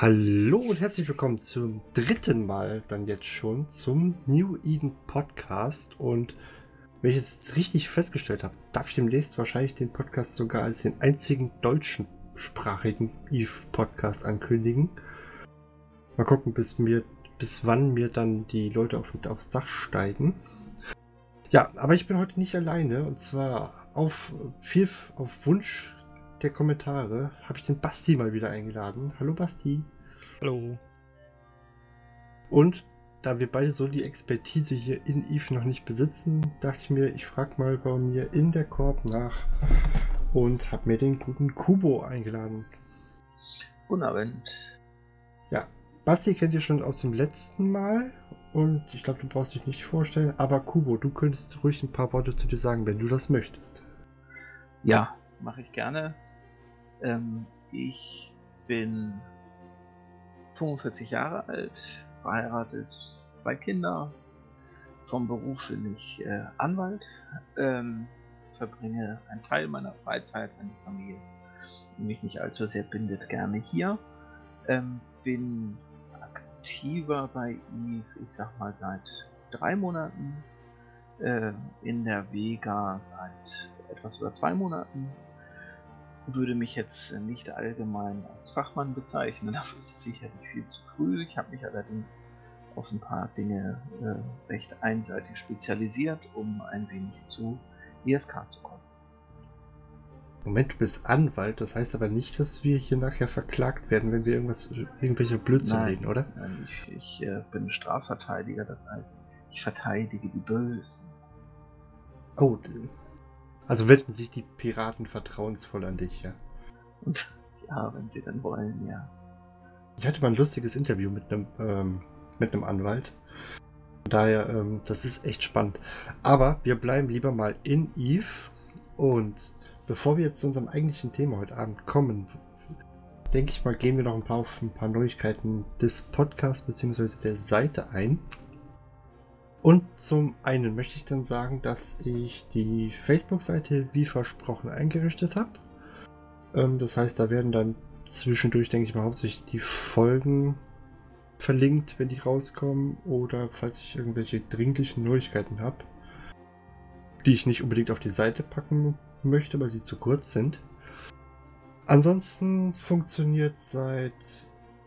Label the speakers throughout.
Speaker 1: Hallo und herzlich willkommen zum dritten Mal dann jetzt schon zum New Eden Podcast. Und wenn ich es richtig festgestellt habe, darf ich demnächst wahrscheinlich den Podcast sogar als den einzigen deutschsprachigen Eve Podcast ankündigen. Mal gucken, bis mir, bis wann mir dann die Leute auf, aufs Dach steigen. Ja, aber ich bin heute nicht alleine und zwar auf viel auf Wunsch der Kommentare habe ich den Basti mal wieder eingeladen. Hallo Basti.
Speaker 2: Hallo.
Speaker 1: Und da wir beide so die Expertise hier in Eve noch nicht besitzen, dachte ich mir, ich frage mal bei mir in der Korb nach und habe mir den guten Kubo eingeladen.
Speaker 3: Guten Abend.
Speaker 1: Ja, Basti kennt ihr schon aus dem letzten Mal und ich glaube, du brauchst dich nicht vorstellen, aber Kubo, du könntest ruhig ein paar Worte zu dir sagen, wenn du das möchtest.
Speaker 3: Ja, mache ich gerne. Ähm, ich bin 45 Jahre alt, verheiratet, zwei Kinder. Vom Beruf bin ich äh, Anwalt, ähm, verbringe einen Teil meiner Freizeit, meine Familie, die mich nicht allzu sehr bindet, gerne hier. Ähm, bin aktiver bei Eve, ich sag mal, seit drei Monaten. Äh, in der Vega seit etwas über zwei Monaten würde mich jetzt nicht allgemein als Fachmann bezeichnen, dafür ist es sicherlich viel zu früh. Ich habe mich allerdings auf ein paar Dinge äh, recht einseitig spezialisiert, um ein wenig zu ISK zu kommen.
Speaker 1: Moment, du bist Anwalt, das heißt aber nicht, dass wir hier nachher verklagt werden, wenn wir irgendwas, irgendwelche Blödsinn
Speaker 3: Nein,
Speaker 1: reden, oder?
Speaker 3: Nein, ich, ich äh, bin Strafverteidiger, das heißt, ich verteidige die Bösen.
Speaker 1: Oh, also wenden sich die Piraten vertrauensvoll an dich, ja.
Speaker 3: Und ja, wenn sie dann wollen, ja.
Speaker 1: Ich hatte mal ein lustiges Interview mit einem, ähm, mit einem Anwalt. Daher, ähm, das ist echt spannend. Aber wir bleiben lieber mal in Eve. Und bevor wir jetzt zu unserem eigentlichen Thema heute Abend kommen, denke ich mal, gehen wir noch ein paar auf ein paar Neuigkeiten des Podcasts bzw. der Seite ein. Und zum einen möchte ich dann sagen, dass ich die Facebook-Seite wie versprochen eingerichtet habe. Ähm, das heißt, da werden dann zwischendurch, denke ich mal, hauptsächlich die Folgen verlinkt, wenn die rauskommen oder falls ich irgendwelche dringlichen Neuigkeiten habe, die ich nicht unbedingt auf die Seite packen möchte, weil sie zu kurz sind. Ansonsten funktioniert seit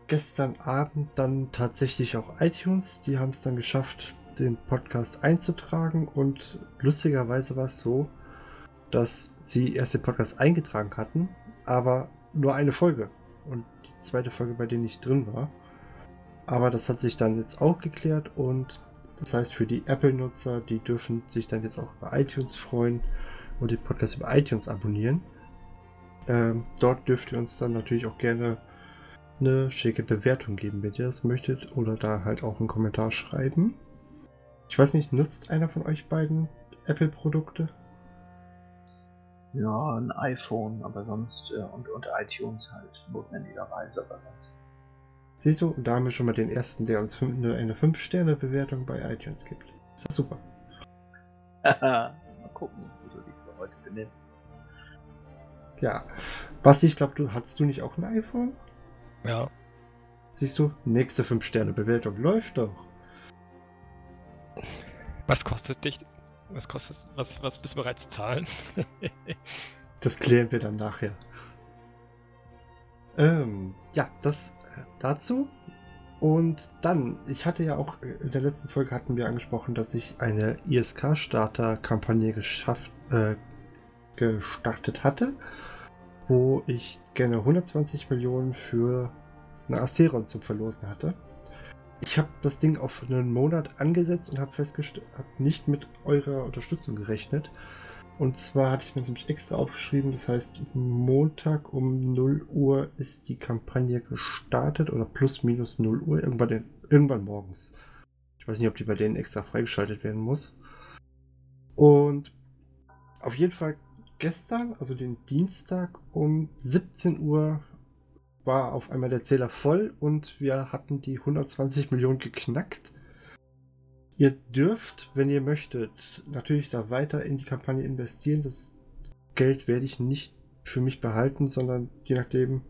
Speaker 1: gestern Abend dann tatsächlich auch iTunes. Die haben es dann geschafft, den Podcast einzutragen und lustigerweise war es so, dass sie erst den Podcast eingetragen hatten, aber nur eine Folge und die zweite Folge bei denen nicht drin war. Aber das hat sich dann jetzt auch geklärt und das heißt für die Apple-Nutzer, die dürfen sich dann jetzt auch über iTunes freuen und den Podcast über iTunes abonnieren. Ähm, dort dürft ihr uns dann natürlich auch gerne eine schicke Bewertung geben, wenn ihr das möchtet, oder da halt auch einen Kommentar schreiben. Ich weiß nicht, nutzt einer von euch beiden Apple-Produkte?
Speaker 3: Ja, ein iPhone, aber sonst äh, und, und iTunes halt notwendigerweise, aber das.
Speaker 1: Siehst du, da haben wir schon mal den ersten, der uns fünf, eine 5-Sterne-Bewertung bei iTunes gibt. Das ist super.
Speaker 3: mal gucken, wie du dich so heute benimmst.
Speaker 1: Ja. Basti, ich glaube, du hast du nicht auch ein iPhone?
Speaker 2: Ja.
Speaker 1: Siehst du, nächste 5-Sterne-Bewertung läuft doch.
Speaker 2: Was kostet dich? Was kostet. Was, was bist du bereit zu zahlen?
Speaker 1: Das klären wir dann nachher. Ähm, ja, das äh, dazu. Und dann, ich hatte ja auch äh, in der letzten Folge hatten wir angesprochen, dass ich eine ISK-Starter-Kampagne äh, gestartet hatte, wo ich gerne 120 Millionen für eine Asteron zum Verlosen hatte. Ich habe das Ding auf einen Monat angesetzt und habe festgestellt, habe nicht mit eurer Unterstützung gerechnet. Und zwar hatte ich mir nämlich extra aufgeschrieben, das heißt, Montag um 0 Uhr ist die Kampagne gestartet oder plus minus 0 Uhr, irgendwann, irgendwann morgens. Ich weiß nicht, ob die bei denen extra freigeschaltet werden muss. Und auf jeden Fall gestern, also den Dienstag um 17 Uhr, war auf einmal der Zähler voll und wir hatten die 120 Millionen geknackt. Ihr dürft, wenn ihr möchtet, natürlich da weiter in die Kampagne investieren. Das Geld werde ich nicht für mich behalten, sondern je nachdem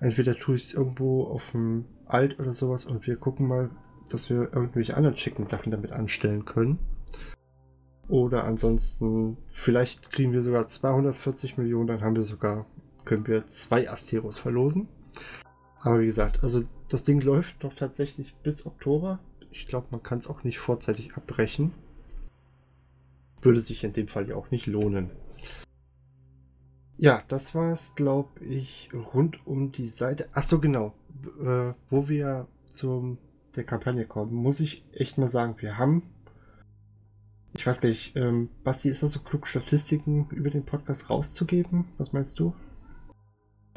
Speaker 1: Entweder tue ich es irgendwo auf dem Alt oder sowas und wir gucken mal, dass wir irgendwelche anderen schicken Sachen damit anstellen können. Oder ansonsten, vielleicht kriegen wir sogar 240 Millionen, dann haben wir sogar, können wir zwei Asteros verlosen. Aber wie gesagt, also das Ding läuft noch tatsächlich bis Oktober. Ich glaube, man kann es auch nicht vorzeitig abbrechen. Würde sich in dem Fall ja auch nicht lohnen. Ja, das war es, glaube ich, rund um die Seite. Achso, genau. Äh, wo wir zum der Kampagne kommen, muss ich echt mal sagen, wir haben. Ich weiß gar nicht, ähm, Basti, ist das so klug, Statistiken über den Podcast rauszugeben? Was meinst du?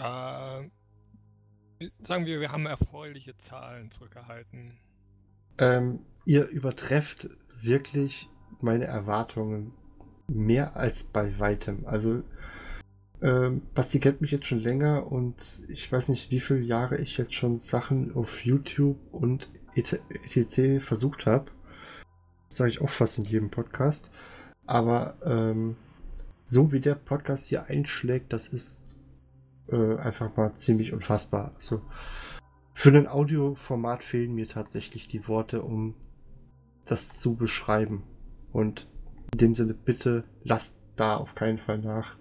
Speaker 2: Äh, sagen wir, wir haben erfreuliche Zahlen zurückgehalten.
Speaker 1: Ähm, ihr übertrefft wirklich meine Erwartungen mehr als bei weitem. Also, ähm, Basti kennt mich jetzt schon länger und ich weiß nicht, wie viele Jahre ich jetzt schon Sachen auf YouTube und etc. versucht habe. Das sage ich auch fast in jedem Podcast. Aber ähm, so wie der Podcast hier einschlägt, das ist äh, einfach mal ziemlich unfassbar. Also für ein Audioformat fehlen mir tatsächlich die Worte, um das zu beschreiben. Und in dem Sinne, bitte lasst da auf keinen Fall nach.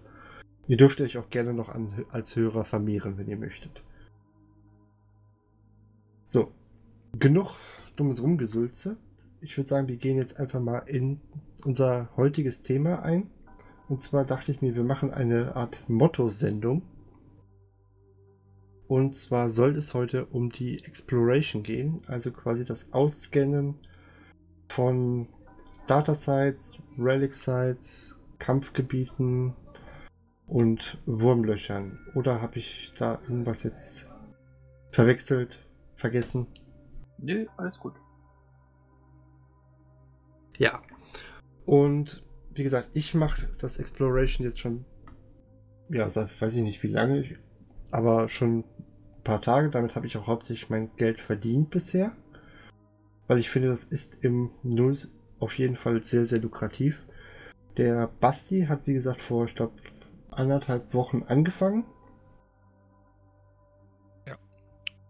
Speaker 1: Ihr dürft euch auch gerne noch an, als Hörer vermehren, wenn ihr möchtet. So, genug dummes Rumgesülze. Ich würde sagen, wir gehen jetzt einfach mal in unser heutiges Thema ein. Und zwar dachte ich mir, wir machen eine Art Motto-Sendung. Und zwar soll es heute um die Exploration gehen, also quasi das Ausscannen von Data-Sites, Relic-Sites, Kampfgebieten und Wurmlöchern. Oder habe ich da irgendwas jetzt verwechselt, vergessen?
Speaker 3: Nö, alles gut.
Speaker 1: Ja. Und wie gesagt, ich mache das Exploration jetzt schon, ja, seit, weiß ich nicht wie lange, aber schon paar Tage. Damit habe ich auch hauptsächlich mein Geld verdient bisher. Weil ich finde, das ist im Null auf jeden Fall sehr, sehr lukrativ. Der Basti hat, wie gesagt, vor, ich glaube, anderthalb Wochen angefangen.
Speaker 2: Ja,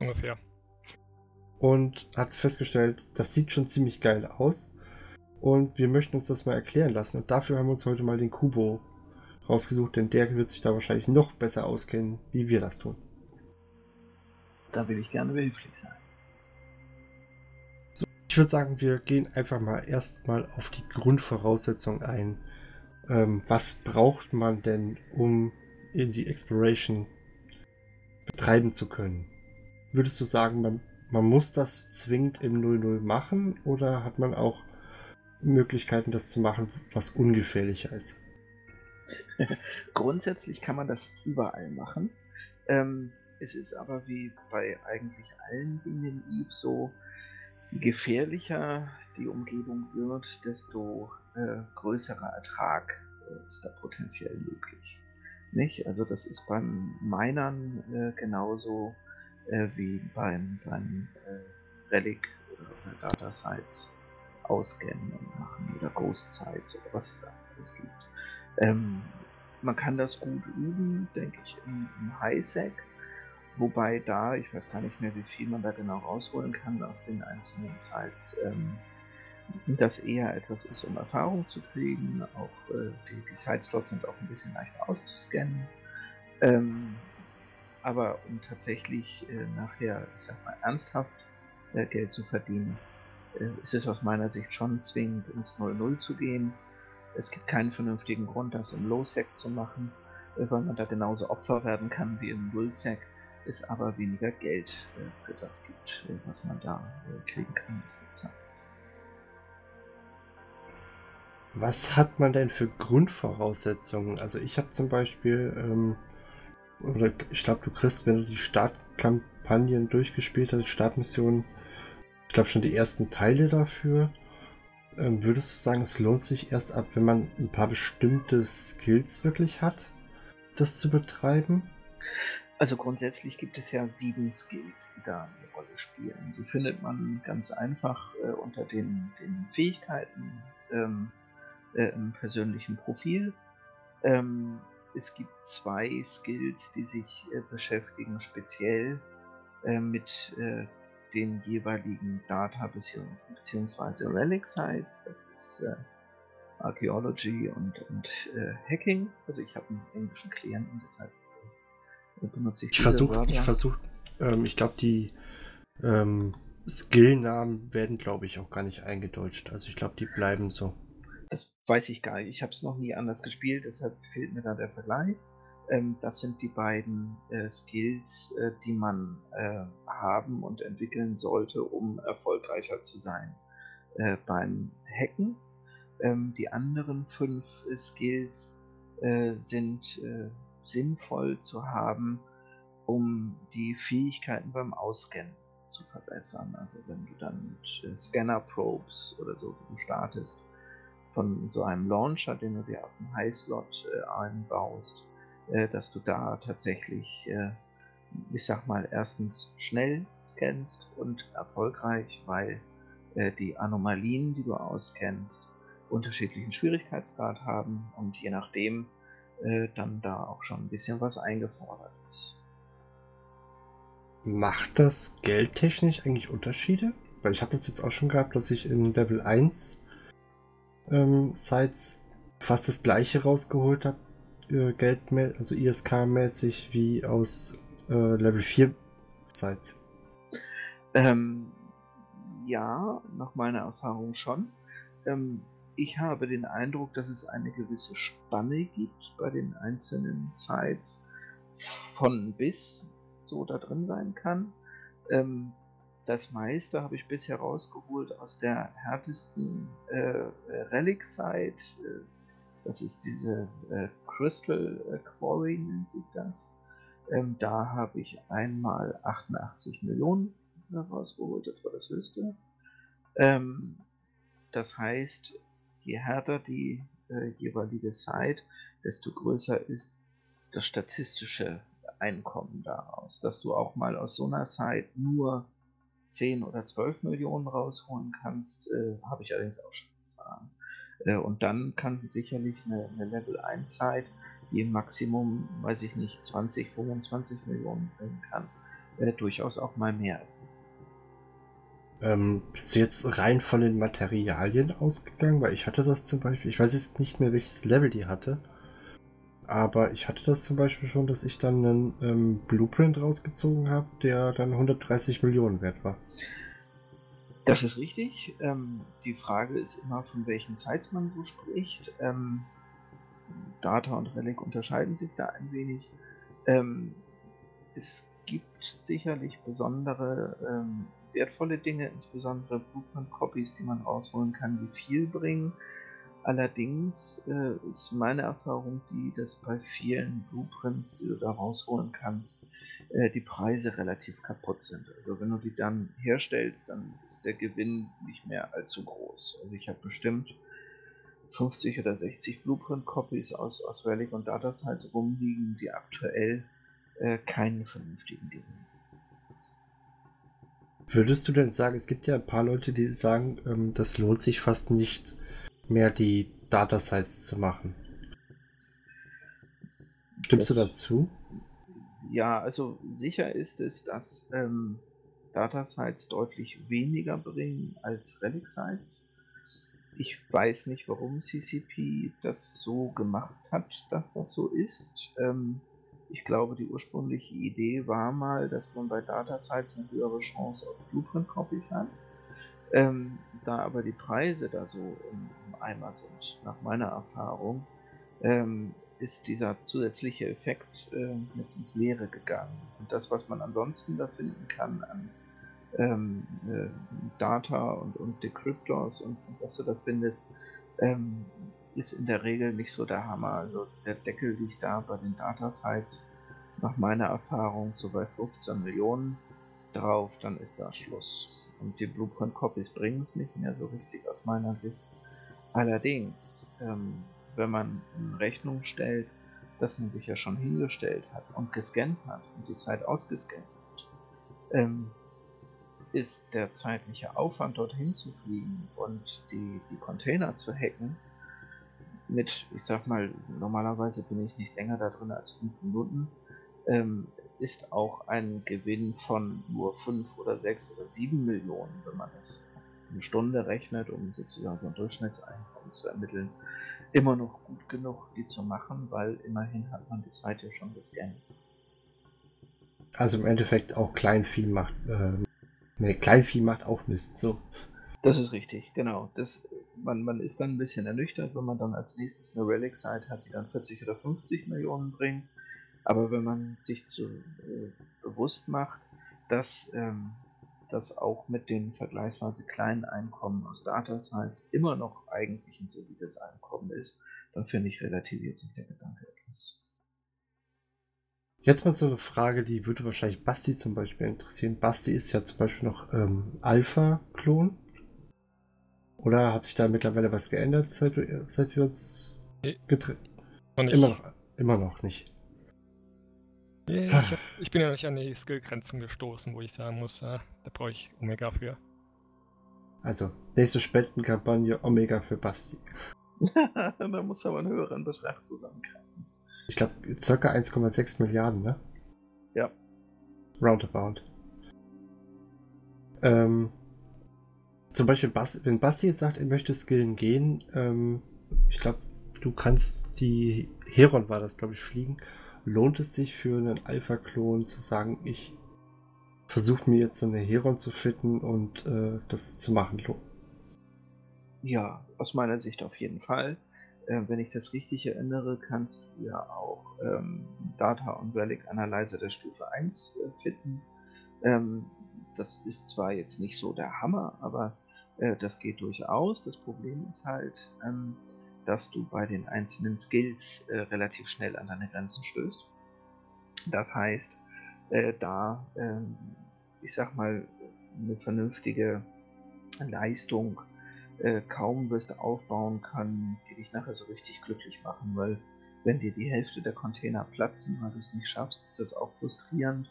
Speaker 2: ungefähr.
Speaker 1: Und hat festgestellt, das sieht schon ziemlich geil aus. Und wir möchten uns das mal erklären lassen. Und dafür haben wir uns heute mal den Kubo rausgesucht, denn der wird sich da wahrscheinlich noch besser auskennen, wie wir das tun.
Speaker 3: Da will ich gerne behilflich sein.
Speaker 1: Ich würde sagen, wir gehen einfach mal erstmal auf die Grundvoraussetzung ein. Ähm, was braucht man denn, um in die Exploration betreiben zu können? Würdest du sagen, man, man muss das zwingend im 00 machen oder hat man auch Möglichkeiten, das zu machen, was ungefährlicher ist?
Speaker 3: Grundsätzlich kann man das überall machen. Ähm, es ist aber wie bei eigentlich allen Dingen in Eve so, Je gefährlicher die Umgebung wird, desto äh, größerer Ertrag äh, ist da potenziell möglich. Nicht? Also das ist beim Minern äh, genauso äh, wie beim, beim äh, Relic oder Data Sites auscannen und machen oder Ghost Sites oder was es da alles gibt. Ähm, man kann das gut üben, denke ich, im, im Highsec Wobei da, ich weiß gar nicht mehr, wie viel man da genau rausholen kann aus den einzelnen Sites, ähm, das eher etwas ist, um Erfahrung zu kriegen. Auch äh, die, die Sites dort sind auch ein bisschen leichter auszuscannen. Ähm, aber um tatsächlich äh, nachher, ich sag mal, ernsthaft äh, Geld zu verdienen, äh, ist es aus meiner Sicht schon zwingend, ins 0-0 zu gehen. Es gibt keinen vernünftigen Grund, das im Low-Sec zu machen, äh, weil man da genauso Opfer werden kann wie im Null-Sec es aber weniger Geld äh, für das gibt, äh, was man da äh, kriegen kann.
Speaker 1: Was hat man denn für Grundvoraussetzungen? Also ich habe zum Beispiel, ähm, oder ich glaube, du kriegst, wenn du die Startkampagnen durchgespielt hast, Startmissionen, ich glaube schon die ersten Teile dafür. Ähm, würdest du sagen, es lohnt sich erst ab, wenn man ein paar bestimmte Skills wirklich hat, das zu betreiben?
Speaker 3: Also grundsätzlich gibt es ja sieben Skills, die da eine Rolle spielen. Die findet man ganz einfach äh, unter den, den Fähigkeiten ähm, äh, im persönlichen Profil. Ähm, es gibt zwei Skills, die sich äh, beschäftigen speziell äh, mit äh, den jeweiligen Data bzw. Relic Sites. Das ist äh, Archaeology und, und Hacking. Also ich habe einen englischen Klienten, deshalb ich
Speaker 1: Ich versuche, ich versuche, ähm, ich glaube, die ähm, Skillnamen werden, glaube ich, auch gar nicht eingedeutscht. Also ich glaube, die bleiben so.
Speaker 3: Das weiß ich gar nicht. Ich habe es noch nie anders gespielt, deshalb fehlt mir da der Vergleich. Ähm, das sind die beiden äh, Skills, äh, die man äh, haben und entwickeln sollte, um erfolgreicher zu sein äh, beim Hacken. Ähm, die anderen fünf äh, Skills äh, sind sinnvoll zu haben, um die Fähigkeiten beim Ausscannen zu verbessern. Also wenn du dann mit Scanner-Probes oder so startest, von so einem Launcher, den du dir auf dem High-Slot einbaust, äh, dass du da tatsächlich, äh, ich sag mal, erstens schnell scannst und erfolgreich, weil äh, die Anomalien, die du auskennst, unterschiedlichen Schwierigkeitsgrad haben und je nachdem äh, dann da auch schon ein bisschen was eingefordert ist.
Speaker 1: Macht das geldtechnisch eigentlich Unterschiede? Weil ich habe das jetzt auch schon gehabt, dass ich in Level 1 ähm, Sites fast das gleiche rausgeholt habe äh, Geld, also ISK-mäßig wie aus äh, Level 4 Zeit?
Speaker 3: Ähm, ja, nach meiner Erfahrung schon. Ähm, ich habe den Eindruck, dass es eine gewisse Spanne gibt bei den einzelnen Sites von bis so da drin sein kann. Ähm, das meiste habe ich bisher rausgeholt aus der härtesten äh, Relic-Site. Äh, das ist diese äh, Crystal Quarry nennt sich das. Ähm, da habe ich einmal 88 Millionen rausgeholt, das war das höchste. Ähm, das heißt, je härter die äh, jeweilige Site, desto größer ist das statistische Einkommen daraus. Dass du auch mal aus so einer Site nur 10 oder 12 Millionen rausholen kannst, äh, habe ich allerdings auch schon erfahren. Äh, und dann kann sicherlich eine, eine Level 1 Zeit, die im Maximum, weiß ich nicht, 20, 25 Millionen bringen kann, äh, durchaus auch mal mehr.
Speaker 1: Ähm, bist du jetzt rein von den Materialien ausgegangen? Weil ich hatte das zum Beispiel, ich weiß jetzt nicht mehr, welches Level die hatte. Aber ich hatte das zum Beispiel schon, dass ich dann einen ähm, Blueprint rausgezogen habe, der dann 130 Millionen wert war.
Speaker 3: Das ist richtig. Ähm, die Frage ist immer, von welchen Sites man so spricht. Ähm, Data und Relic unterscheiden sich da ein wenig. Ähm, es gibt sicherlich besondere ähm, wertvolle Dinge, insbesondere Blueprint-Copies, die man rausholen kann, die viel bringen. Allerdings äh, ist meine Erfahrung die, dass bei vielen Blueprints, die du da rausholen kannst, äh, die Preise relativ kaputt sind. Also wenn du die dann herstellst, dann ist der Gewinn nicht mehr allzu groß. Also ich habe bestimmt 50 oder 60 Blueprint-Copies aus, aus Relic und Datasites rumliegen, die aktuell äh, keinen vernünftigen Gewinn
Speaker 1: Würdest du denn sagen, es gibt ja ein paar Leute, die sagen, ähm, das lohnt sich fast nicht, mehr die Datasites zu machen. Stimmst das, du dazu?
Speaker 3: Ja, also sicher ist es, dass ähm, Datasites deutlich weniger bringen als Relic Sites. Ich weiß nicht, warum CCP das so gemacht hat, dass das so ist. Ähm, ich glaube, die ursprüngliche Idee war mal, dass man bei Datasites eine höhere Chance auf Blueprint-Copies hat. Ähm, da aber die Preise da so im, im Eimer sind, nach meiner Erfahrung, ähm, ist dieser zusätzliche Effekt äh, jetzt ins Leere gegangen. Und das, was man ansonsten da finden kann an ähm, äh, Data und, und Decryptors und, und, was du da findest, ähm, ist in der Regel nicht so der Hammer. Also der Deckel liegt da bei den Data-Sites nach meiner Erfahrung so bei 15 Millionen drauf, dann ist da Schluss. Und die Blueprint Copies bringen es nicht mehr so richtig aus meiner Sicht. Allerdings, ähm, wenn man in Rechnung stellt, dass man sich ja schon hingestellt hat und gescannt hat und die Zeit ausgescannt hat, ähm, ist der zeitliche Aufwand dorthin zu fliegen und die, die Container zu hacken mit, ich sag mal, normalerweise bin ich nicht länger da drin als fünf Minuten, ähm, ist auch ein Gewinn von nur fünf oder sechs oder sieben Millionen, wenn man es eine Stunde rechnet, um sozusagen so ein Durchschnittseinkommen zu ermitteln, immer noch gut genug, die zu machen, weil immerhin hat man die Zeit ja schon gescannt.
Speaker 1: Also im Endeffekt auch Kleinvieh macht, äh, ne, Kleinvieh macht auch Mist, so.
Speaker 3: Das ist richtig, genau. Das, man, man ist dann ein bisschen ernüchtert, wenn man dann als nächstes eine Relic-Site hat, die dann 40 oder 50 Millionen bringt. Aber wenn man sich zu, äh, bewusst macht, dass ähm, das auch mit den vergleichsweise kleinen Einkommen aus Data Sites immer noch eigentlich ein solides Einkommen ist, dann finde ich relativiert sich der Gedanke etwas.
Speaker 1: Jetzt mal so eine Frage, die würde wahrscheinlich Basti zum Beispiel interessieren. Basti ist ja zum Beispiel noch ähm, Alpha-Klon. Oder hat sich da mittlerweile was geändert, seit, seit wir uns
Speaker 2: Nee.
Speaker 1: getrennt
Speaker 2: Und
Speaker 1: Immer noch, immer noch nicht.
Speaker 2: Yeah, ich, hab, ich bin ja nicht an die Skillgrenzen gestoßen, wo ich sagen muss, da brauche ich Omega für.
Speaker 1: Also, nächste Spendenkampagne Omega für Basti.
Speaker 3: da muss aber einen höheren Betrag zusammenkreisen.
Speaker 1: Ich glaube, circa 1,6 Milliarden, ne?
Speaker 3: Ja.
Speaker 1: Roundabout. Ähm, zum Beispiel, Bas, wenn Basti jetzt sagt, er möchte skillen gehen, ähm, ich glaube, du kannst die Heron war das, glaube ich, fliegen. Lohnt es sich für einen Alpha-Klon zu sagen, ich versuche mir jetzt so eine Heron zu fitten und äh, das zu machen?
Speaker 3: Ja, aus meiner Sicht auf jeden Fall. Äh, wenn ich das richtig erinnere, kannst du ja auch ähm, Data und Relic Analyzer der Stufe 1 äh, fitten. Ähm, das ist zwar jetzt nicht so der Hammer, aber äh, das geht durchaus. Das Problem ist halt, ähm, dass du bei den einzelnen Skills äh, relativ schnell an deine Grenzen stößt. Das heißt, äh, da, ähm, ich sag mal, eine vernünftige Leistung äh, kaum wirst aufbauen können, die dich nachher so richtig glücklich machen, weil wenn dir die Hälfte der Container platzen, weil du es nicht schaffst, ist das auch frustrierend,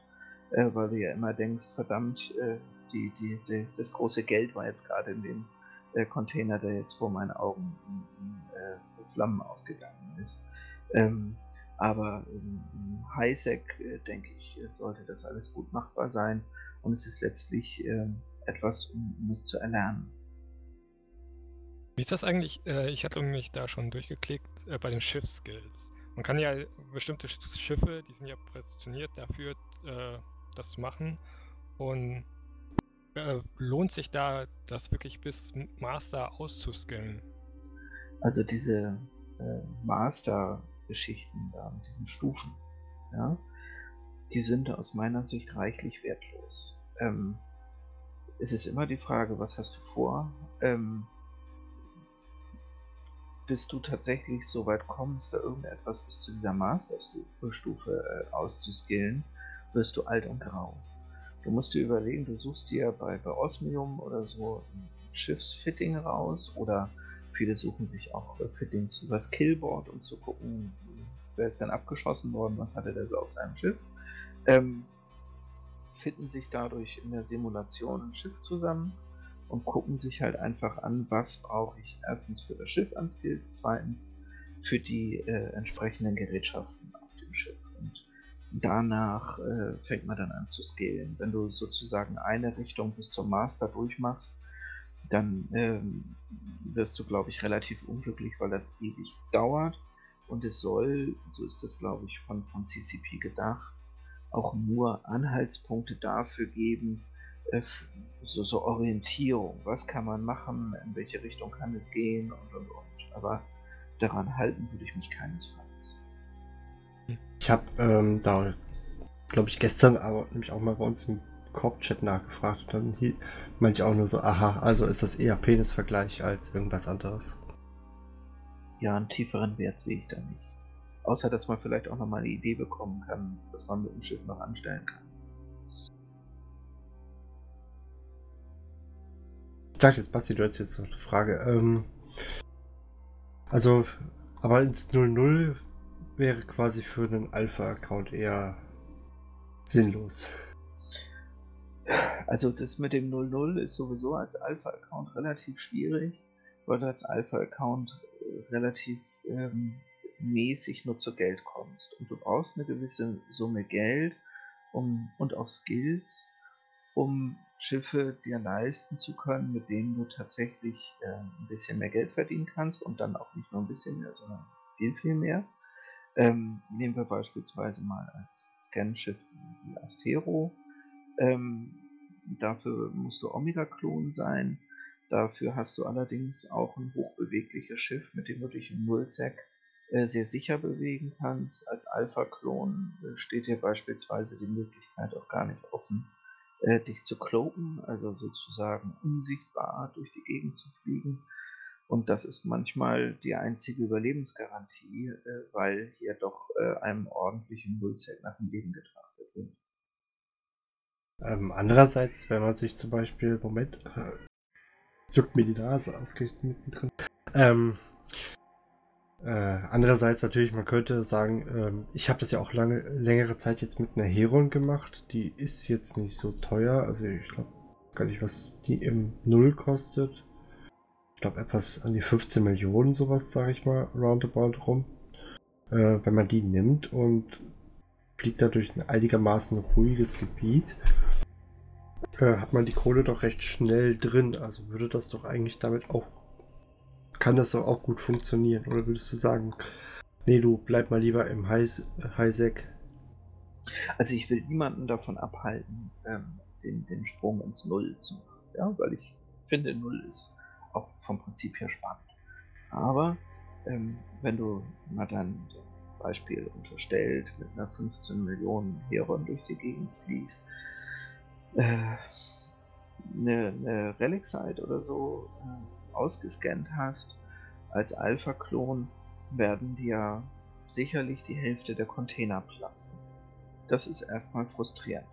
Speaker 3: äh, weil du ja immer denkst, verdammt, äh, die, die, die, das große Geld war jetzt gerade in dem äh, Container, der jetzt vor meinen Augen in, in äh, Flammen aufgegangen ist. Ähm, aber im, im Highsec, äh, denke ich, äh, sollte das alles gut machbar sein und es ist letztlich äh, etwas, um, um es zu erlernen.
Speaker 2: Wie ist das eigentlich? Äh, ich hatte mich da schon durchgeklickt äh, bei den Schiffsskills. Man kann ja bestimmte Sch- Schiffe, die sind ja positioniert dafür, äh, das zu machen. Und äh, lohnt sich da, das wirklich bis Master auszuskillen?
Speaker 3: Also diese äh, Master-Geschichten da mit diesen Stufen, ja, die sind aus meiner Sicht reichlich wertlos. Ähm, es ist immer die Frage, was hast du vor? Ähm, bis du tatsächlich so weit kommst, da irgendetwas bis zu dieser Master-Stufe äh, auszuskillen, wirst du alt und grau. Du musst dir überlegen, du suchst dir bei, bei Osmium oder so ein Schiffsfitting raus oder viele suchen sich auch äh, Fittings übers Killboard, um zu gucken, wer ist denn abgeschossen worden, was hatte der so auf seinem Schiff. Ähm, fitten sich dadurch in der Simulation ein Schiff zusammen und gucken sich halt einfach an, was brauche ich erstens für das Schiff an Skills, zweitens für die äh, entsprechenden Gerätschaften auf dem Schiff. Danach äh, fängt man dann an zu scalen. Wenn du sozusagen eine Richtung bis zum Master durchmachst, dann ähm, wirst du, glaube ich, relativ unglücklich, weil das ewig dauert. Und es soll, so ist es, glaube ich, von, von CCP gedacht, auch nur Anhaltspunkte dafür geben, äh, so, so Orientierung. Was kann man machen, in welche Richtung kann es gehen und und und. Aber daran halten würde ich mich keinesfalls.
Speaker 1: Ich habe ähm, da, glaube ich, gestern aber nämlich auch mal bei uns im Korb-Chat nachgefragt und dann hier meinte ich auch nur so, aha, also ist das eher Penisvergleich als irgendwas anderes.
Speaker 3: Ja, einen tieferen Wert sehe ich da nicht. Außer, dass man vielleicht auch nochmal eine Idee bekommen kann, was man mit dem Schiff noch anstellen kann.
Speaker 1: Ich dachte jetzt, Basti, du hättest jetzt noch eine Frage. Ähm, also, aber ins 00 wäre quasi für einen Alpha-Account eher sinnlos.
Speaker 3: Also das mit dem 00 ist sowieso als Alpha-Account relativ schwierig, weil du als Alpha-Account äh, relativ ähm, mäßig nur zu Geld kommst. Und du brauchst eine gewisse Summe Geld um, und auch Skills, um Schiffe dir leisten zu können, mit denen du tatsächlich äh, ein bisschen mehr Geld verdienen kannst und dann auch nicht nur ein bisschen mehr, sondern viel, viel mehr. Ähm, nehmen wir beispielsweise mal als Scanschiff die, die Astero. Ähm, dafür musst du Omega-Klon sein. Dafür hast du allerdings auch ein hochbewegliches Schiff, mit dem du dich im Nullsec äh, sehr sicher bewegen kannst. Als Alpha-Klon äh, steht dir beispielsweise die Möglichkeit auch gar nicht offen, äh, dich zu cloaken, also sozusagen unsichtbar durch die Gegend zu fliegen. Und das ist manchmal die einzige Überlebensgarantie, äh, weil hier doch äh, einem ordentlichen Nullset nach dem Leben getrachtet wird.
Speaker 1: Ähm, andererseits, wenn man sich zum Beispiel, Moment, äh, juckt mir die Nase ausgerichtet mittendrin. Ähm, äh, andererseits natürlich, man könnte sagen, ähm, ich habe das ja auch lange, längere Zeit jetzt mit einer Heron gemacht. Die ist jetzt nicht so teuer. Also ich glaube gar nicht, was die im Null kostet. Ich glaube etwas an die 15 Millionen, sowas, sage ich mal, roundabout rum. Äh, wenn man die nimmt und fliegt dadurch ein einigermaßen ruhiges Gebiet, äh, hat man die Kohle doch recht schnell drin. Also würde das doch eigentlich damit auch kann das doch auch gut funktionieren. Oder würdest du sagen, nee, du bleib mal lieber im Highsec?
Speaker 3: Also ich will niemanden davon abhalten, ähm, den, den Sprung ins Null zu machen. Ja, weil ich finde, Null ist auch vom Prinzip her spannend. Aber ähm, wenn du mal dann Beispiel unterstellt, mit einer 15 Millionen Heron durch die Gegend fließt, äh, eine, eine Relic-Site oder so äh, ausgescannt hast, als Alpha-Klon werden dir sicherlich die Hälfte der Container platzen. Das ist erstmal frustrierend.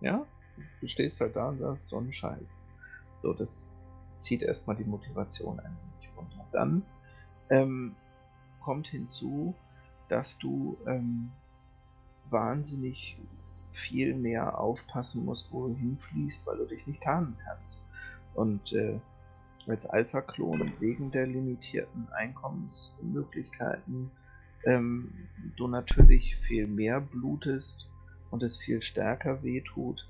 Speaker 3: Ja? Du stehst halt da und sagst, so ein Scheiß. So, das zieht erstmal die Motivation ein wenig runter. Dann ähm, kommt hinzu, dass du ähm, wahnsinnig viel mehr aufpassen musst, wo du hinfließt, weil du dich nicht tarnen kannst. Und äh, als Alpha-Klon wegen der limitierten Einkommensmöglichkeiten ähm, du natürlich viel mehr blutest und es viel stärker wehtut,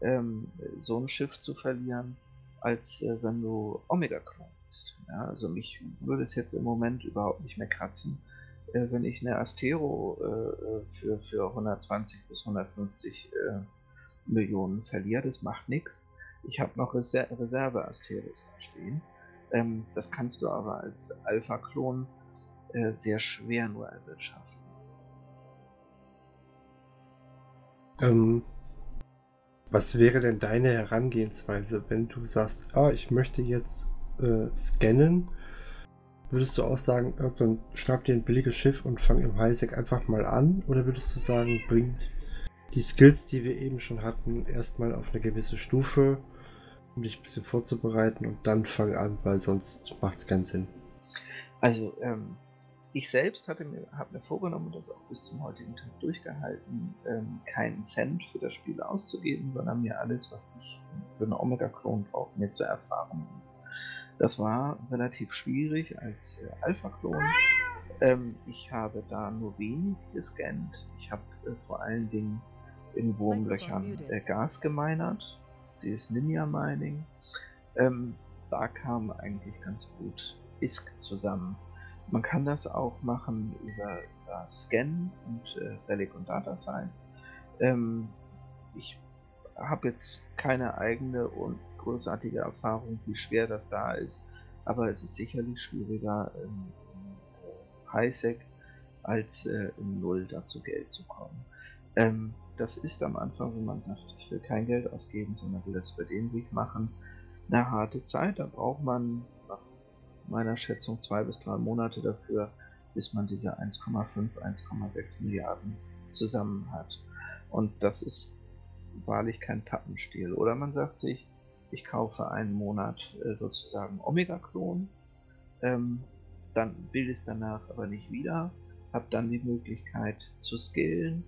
Speaker 3: ähm, so ein Schiff zu verlieren, als äh, wenn du Omega-Klon bist. Ja, also mich würde es jetzt im Moment überhaupt nicht mehr kratzen, äh, wenn ich eine Astero äh, für, für 120 bis 150 äh, Millionen verliere. Das macht nichts ich habe noch Reser Reserve Asteris da stehen. Ähm, das kannst du aber als Alpha-Klon äh, sehr schwer nur erwirtschaften.
Speaker 1: Ähm, was wäre denn deine Herangehensweise, wenn du sagst, ah, ich möchte jetzt äh, scannen? Würdest du auch sagen, dann schnapp dir ein billiges Schiff und fang im Highsec einfach mal an? Oder würdest du sagen, bringt die Skills, die wir eben schon hatten, erstmal auf eine gewisse Stufe um dich ein bisschen vorzubereiten und dann fang an, weil sonst macht es keinen Sinn.
Speaker 3: Also, ähm, ich selbst hatte mir, habe mir vorgenommen, das auch bis zum heutigen Tag durchgehalten, ähm, keinen Cent für das Spiel auszugeben, sondern mir alles, was ich für eine Omega-Klon brauche, mir zu erfahren. Das war relativ schwierig als äh, Alpha-Klon. Ähm, ich habe da nur wenig gescannt. Ich habe äh, vor allen Dingen in Wurmlöchern äh, Gas gemeinert dieses Ninja Mining. Ähm, da kam eigentlich ganz gut ISK zusammen. Man kann das auch machen über, über Scan und äh, Relic und Data Science. Ähm, ich habe jetzt keine eigene und großartige Erfahrung, wie schwer das da ist, aber es ist sicherlich schwieriger im, im Highsec als äh, im Null dazu Geld zu kommen. Ähm, das ist am Anfang, wenn man sagt, ich will kein Geld ausgeben, sondern will das über den Weg machen, eine harte Zeit. Da braucht man meiner Schätzung zwei bis drei Monate dafür, bis man diese 1,5, 1,6 Milliarden zusammen hat. Und das ist wahrlich kein Pappenstiel. Oder man sagt sich, ich kaufe einen Monat äh, sozusagen Omega-Klon, ähm, dann will es danach aber nicht wieder, habe dann die Möglichkeit zu skillen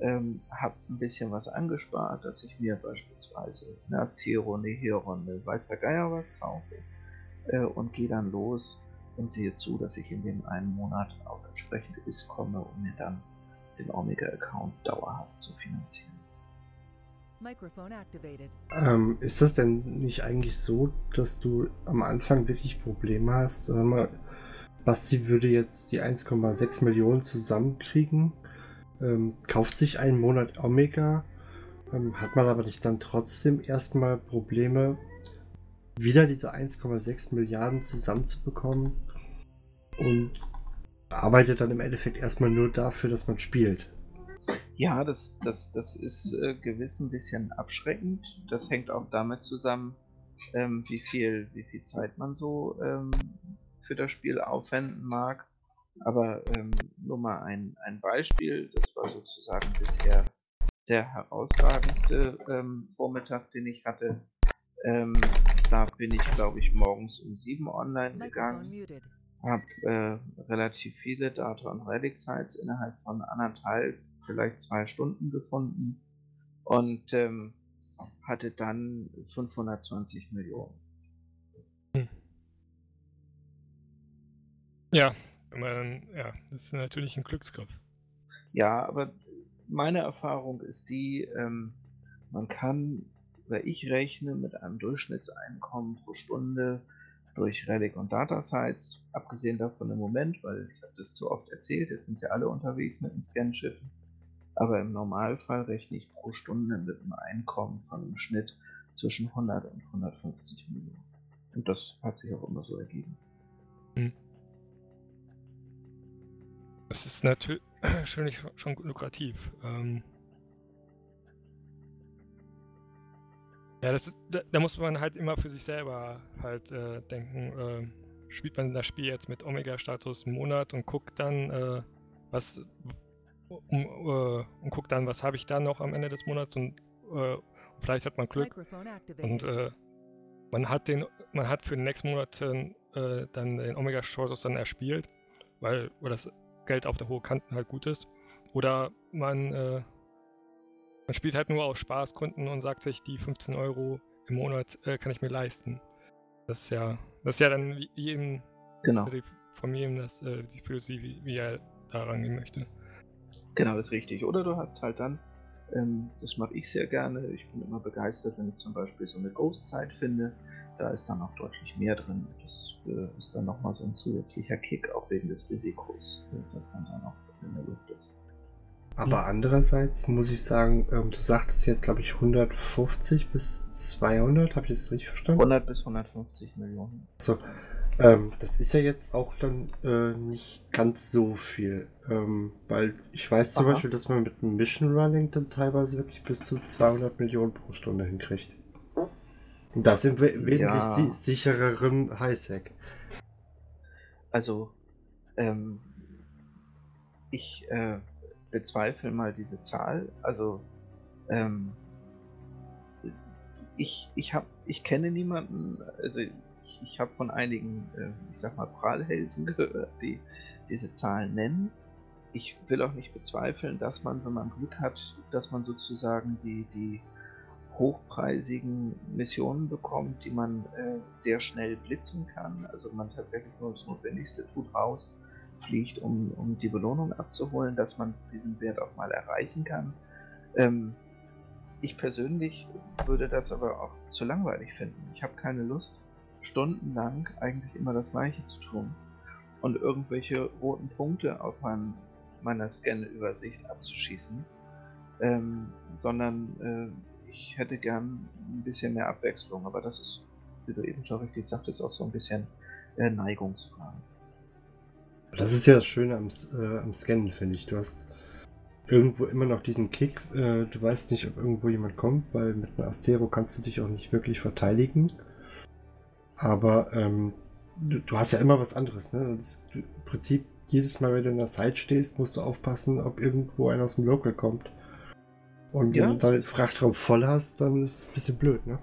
Speaker 3: ähm, habe ein bisschen was angespart, dass ich mir beispielsweise eine Astero, eine Heron, eine weiß der Geier was kaufe. Äh, und gehe dann los und sehe zu, dass ich in dem einen Monat auf entsprechende Ist komme, um mir dann den Omega-Account dauerhaft zu finanzieren.
Speaker 1: Ähm, ist das denn nicht eigentlich so, dass du am Anfang wirklich Probleme hast? Sag mal, Basti würde jetzt die 1,6 Millionen zusammenkriegen, ähm, kauft sich einen Monat Omega, ähm, hat man aber nicht dann trotzdem erstmal Probleme, wieder diese 1,6 Milliarden zusammenzubekommen und arbeitet dann im Endeffekt erstmal nur dafür, dass man spielt.
Speaker 3: Ja, das, das, das ist äh, gewiss ein bisschen abschreckend. Das hängt auch damit zusammen, ähm, wie, viel, wie viel Zeit man so ähm, für das Spiel aufwenden mag. Aber ähm, nur mal ein, ein Beispiel, das war sozusagen bisher der herausragendste ähm, Vormittag, den ich hatte. Ähm, da bin ich, glaube ich, morgens um 7 online gegangen. Habe äh, relativ viele Data- und Relic-Sites innerhalb von anderthalb, vielleicht zwei Stunden gefunden und ähm, hatte dann 520 Millionen. Hm.
Speaker 2: Ja, man, ja, das ist natürlich ein Glücksgriff.
Speaker 3: Ja, aber meine Erfahrung ist die, ähm, man kann, oder ich rechne mit einem Durchschnittseinkommen pro Stunde durch Relic und Data Sites, abgesehen davon im Moment, weil ich habe das zu oft erzählt, jetzt sind sie alle unterwegs mit den Scanschiffen, aber im Normalfall rechne ich pro Stunde mit einem Einkommen von einem Schnitt zwischen 100 und 150 Millionen. Und das hat sich auch immer so ergeben. Hm.
Speaker 2: Das ist natürlich schon lukrativ. Ähm ja, das ist, da, da, muss man halt immer für sich selber halt äh, denken, äh, spielt man das Spiel jetzt mit Omega-Status einen Monat und guckt dann, äh, was um, äh, und guckt dann, was habe ich da noch am Ende des Monats und äh, vielleicht hat man Glück und äh, man hat den, man hat für den nächsten Monat dann den Omega-Status dann erspielt, weil, weil das Geld auf der hohen Kanten halt gut ist. Oder man, man spielt halt nur aus Spaßgründen und sagt sich, die 15 Euro im Monat äh, kann ich mir leisten. Das ist ja, das ist ja dann wie jedem
Speaker 3: genau.
Speaker 2: von jedem das äh, die Philosophie, wie, wie er da rangehen möchte.
Speaker 3: Genau, das ist richtig. Oder du hast halt dann, ähm, das mache ich sehr gerne, ich bin immer begeistert, wenn ich zum Beispiel so eine Ghost-Zeit finde, da ist dann auch deutlich mehr drin. Das äh, ist dann nochmal so ein zusätzlicher Kick, auch wegen des Risikos, äh, das dann da noch in der Luft ist.
Speaker 1: Aber andererseits muss ich sagen, ähm, du sagtest jetzt, glaube ich, 150 bis 200, habe ich das richtig verstanden?
Speaker 3: 100 bis 150 Millionen.
Speaker 1: So, ähm, das ist ja jetzt auch dann äh, nicht ganz so viel, ähm, weil ich weiß zum Aha. Beispiel, dass man mit einem Mission Running dann teilweise wirklich bis zu 200 Millionen pro Stunde hinkriegt. Das im we wesentlich ja. sichereren Highsec.
Speaker 3: Also, ähm, ich äh, bezweifle mal diese Zahl. Also, ähm, ich, ich, hab, ich kenne niemanden, also ich, ich habe von einigen, äh, ich sag mal, Prahlhälsen gehört, die diese Zahlen nennen. Ich will auch nicht bezweifeln, dass man, wenn man Glück hat, dass man sozusagen die, die hochpreisigen Missionen bekommt, die man äh, sehr schnell blitzen kann. Also man tatsächlich nur das Notwendigste tut raus, fliegt, um, um die Belohnung abzuholen, dass man diesen Wert auch mal erreichen kann. Ähm, ich persönlich würde das aber auch zu langweilig finden. Ich habe keine Lust, stundenlang eigentlich immer das gleiche zu tun und irgendwelche roten Punkte auf mein, meiner Scan-Übersicht abzuschießen, ähm, sondern äh, ich hätte gern ein bisschen mehr Abwechslung, aber das ist, wie du eben schon richtig sagtest, auch so ein bisschen äh, Neigungsfrage.
Speaker 1: Das ist ja das Schöne am, äh, am Scannen, finde ich. Du hast irgendwo immer noch diesen Kick. Äh, du weißt nicht, ob irgendwo jemand kommt, weil mit einem Astero kannst du dich auch nicht wirklich verteidigen. Aber ähm, du, du, hast ja immer was anderes. Ne? Das, Im Prinzip, jedes Mal, wenn du in der Site stehst, musst du aufpassen, ob irgendwo einer aus dem Local kommt. Und ja. wenn du dann den Frachtraum voll hast, dann ist es ein bisschen blöd, ne?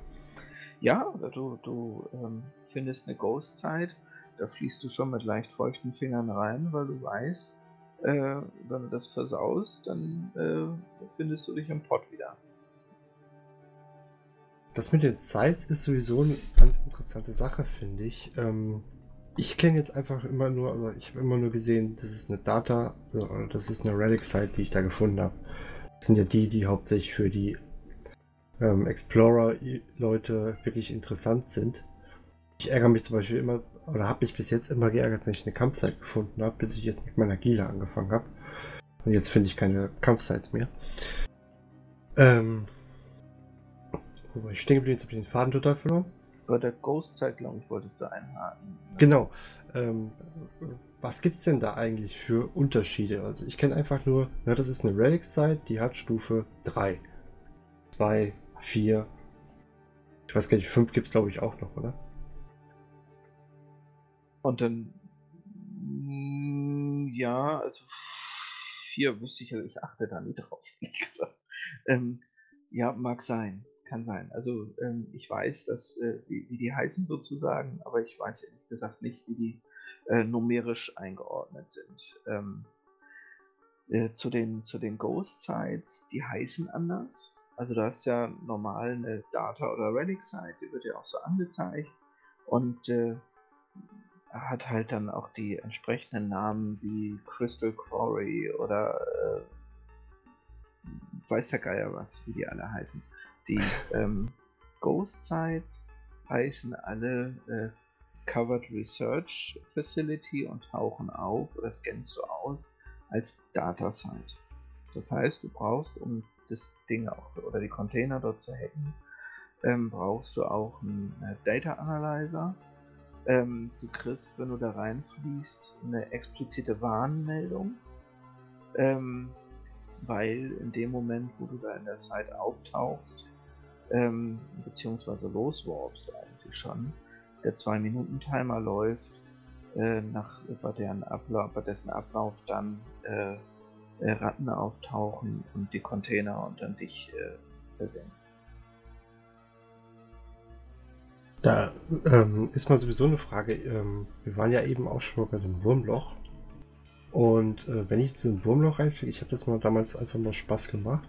Speaker 3: Ja, oder du, du ähm, findest eine Ghost-Zeit, da fließt du schon mit leicht feuchten Fingern rein, weil du weißt, äh, wenn du das versaust, dann äh, findest du dich im Pott wieder.
Speaker 1: das mit den Sites ist sowieso eine ganz interessante Sache, finde ich. Ähm, ich kenne jetzt einfach immer nur, also ich habe immer nur gesehen, das ist eine Data, also das ist eine Relic-Site, die ich da gefunden habe. Das sind ja die, die hauptsächlich für die ähm, Explorer-Leute wirklich interessant sind. Ich ärgere mich zum Beispiel immer, oder habe mich bis jetzt immer geärgert, wenn ich eine Kampfsite gefunden habe, bis ich jetzt mit meiner Gila angefangen habe. Und jetzt finde ich keine Kampfsites mehr. Ähm, wo war ich stehen geblieben? Jetzt habe ich den Faden total verloren.
Speaker 3: Bei der Ghost-Site, glaube ich, wolltest du einhaken.
Speaker 1: Genau. Ähm, was gibt es denn da eigentlich für Unterschiede? Also ich kenne einfach nur, na, das ist eine Relic-Site, die hat Stufe 3. 2, 4. Ich weiß gar nicht, 5 gibt es glaube ich auch noch, oder?
Speaker 3: Und dann. mm, Ja, also. Vier wüsste ich, ich achte da nie drauf, ehrlich. Ähm, ja, mag sein. Kann sein. Also, ähm, ich weiß, dass, äh, wie, wie die heißen sozusagen, aber ich weiß ehrlich gesagt nicht, wie die äh, numerisch eingeordnet sind. Ähm, äh, zu den, zu den Ghost Sites, die heißen anders. Also, da ist ja normal eine Data- oder Relic-Site, die wird ja auch so angezeigt. Und äh, hat halt dann auch die entsprechenden Namen wie Crystal Quarry oder äh, weiß der Geier was, wie die alle heißen. Die ähm, Ghost Sites heißen alle äh, Covered Research Facility und tauchen auf oder scannst du aus als Data Site. Das heißt, du brauchst, um das Ding auch oder die Container dort zu hacken, ähm, brauchst du auch einen äh, Data Analyzer. Ähm, du kriegst, wenn du da reinfließt, eine explizite Warnmeldung. Ähm, weil in dem Moment, wo du da in der Site auftauchst, ähm, beziehungsweise loswarpst eigentlich schon, der 2-Minuten-Timer läuft, äh, nach, bei, deren Ablauf, bei dessen Ablauf dann äh, äh, Ratten auftauchen und die Container und dann dich äh, versenken.
Speaker 1: Da ähm, ist mal sowieso eine Frage. Ähm, wir waren ja eben auch schon bei dem Wurmloch. Und äh, wenn ich jetzt in ein Wurmloch reinfliege, ich habe das mal damals einfach mal Spaß gemacht.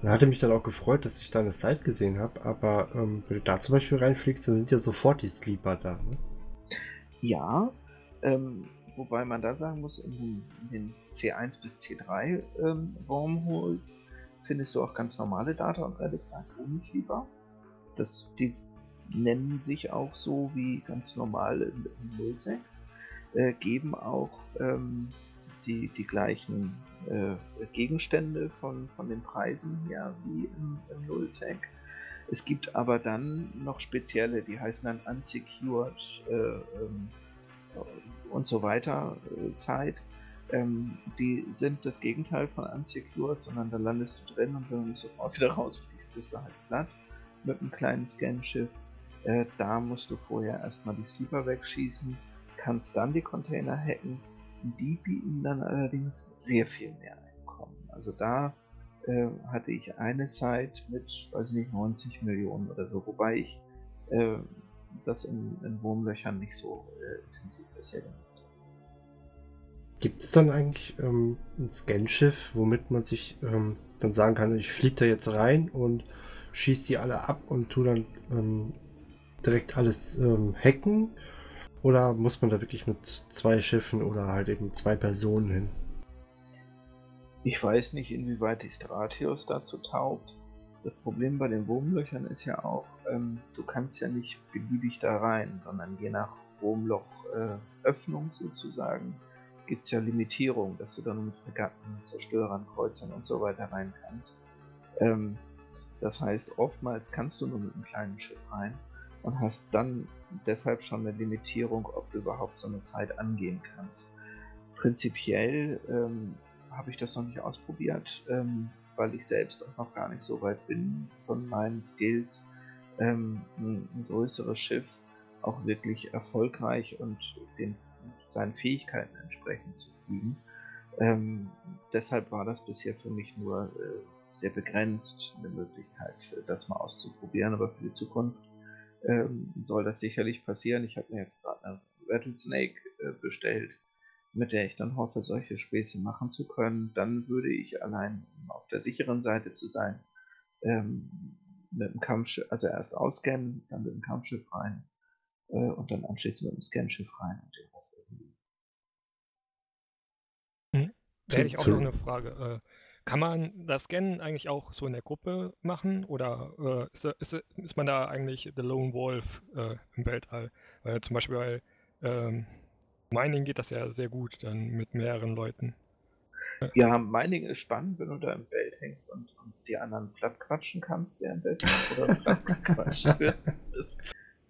Speaker 1: Dann hatte mich dann auch gefreut, dass ich da eine Site gesehen habe. Aber ähm, wenn du da zum Beispiel reinfliegst, dann sind ja sofort die Sleeper da. Ne?
Speaker 3: Ja, ähm, wobei man da sagen muss, in den, in den C1 bis C3 ähm, Wormholes findest du auch ganz normale Data und Relic Sites ohne Sleeper. Das, die nennen sich auch so wie ganz normal im, im Nullsec, äh, geben auch ähm, die, die gleichen äh, Gegenstände von, von den Preisen her wie im, im Nullsec. Es gibt aber dann noch spezielle, die heißen dann Unsecured äh, ähm, und so weiter äh, Site. Ähm, die sind das Gegenteil von Unsecured, sondern da landest du drin und wenn du sofort wieder rausfliegst, bist du halt platt mit einem kleinen Scanschiff. Äh, da musst du vorher erstmal die Sleeper wegschießen, kannst dann die Container hacken. Die bieten dann allerdings sehr viel mehr Einkommen. Also da äh, hatte ich eine Site mit, weiß nicht, 90 Millionen oder so, wobei ich äh, das in, in Wurmlöchern nicht so äh, intensiv bisher gemacht habe.
Speaker 1: Gibt es dann eigentlich ähm, ein Scanschiff, womit man sich ähm, dann sagen kann, ich fliege da jetzt rein und schieße die alle ab und tu dann ähm, direkt alles ähm, hacken? Oder muss man da wirklich mit zwei Schiffen oder halt eben zwei Personen hin?
Speaker 3: Ich weiß nicht, inwieweit die Stratios dazu taugt. Das Problem bei den Wurmlöchern ist ja auch, ähm, du kannst ja nicht beliebig da rein, sondern je nach Wurmloch-Öffnung äh, sozusagen gibt es ja Limitierung, dass du dann mit Fregatten, Zerstörern, Kreuzern und so weiter rein kannst. Ähm, das heißt, oftmals kannst du nur mit einem kleinen Schiff rein und hast dann deshalb schon eine Limitierung, ob du überhaupt so eine Site angehen kannst. Prinzipiell ähm, habe ich das noch nicht ausprobiert, ähm, weil ich selbst auch noch gar nicht so weit bin von meinen Skills, ähm, ein, größeres Schiff auch wirklich erfolgreich und den, seinen Fähigkeiten entsprechend zu fliegen. Ähm, deshalb war das bisher für mich nur äh, sehr begrenzt eine Möglichkeit, das mal auszuprobieren, aber für die Zukunft ähm, soll das sicherlich passieren. Ich habe mir jetzt gerade eine Rattlesnake äh, bestellt, mit der ich dann hoffe, solche Späße machen zu können. Dann würde ich allein, um auf der sicheren Seite zu sein, ähm, mit dem Kampfschiff, also erst ausscannen, dann mit dem Kampfschiff rein äh, und dann anschließend mit dem Scanschiff rein und den Rest irgendwie.
Speaker 2: Hm. Da hätte ich auch noch eine Frage. Äh, kann man das Scannen eigentlich auch so in der Gruppe machen oder äh, ist, ist, ist, man da eigentlich the Lone Wolf äh, im Weltall? Weil zum Beispiel bei ähm, Mining geht das ja sehr gut dann mit mehreren Leuten.
Speaker 3: Ja, Mining ist spannend, wenn du da im Feld hängst und, und die anderen platt quatschen kannst währenddessen oder platt quatschen Das,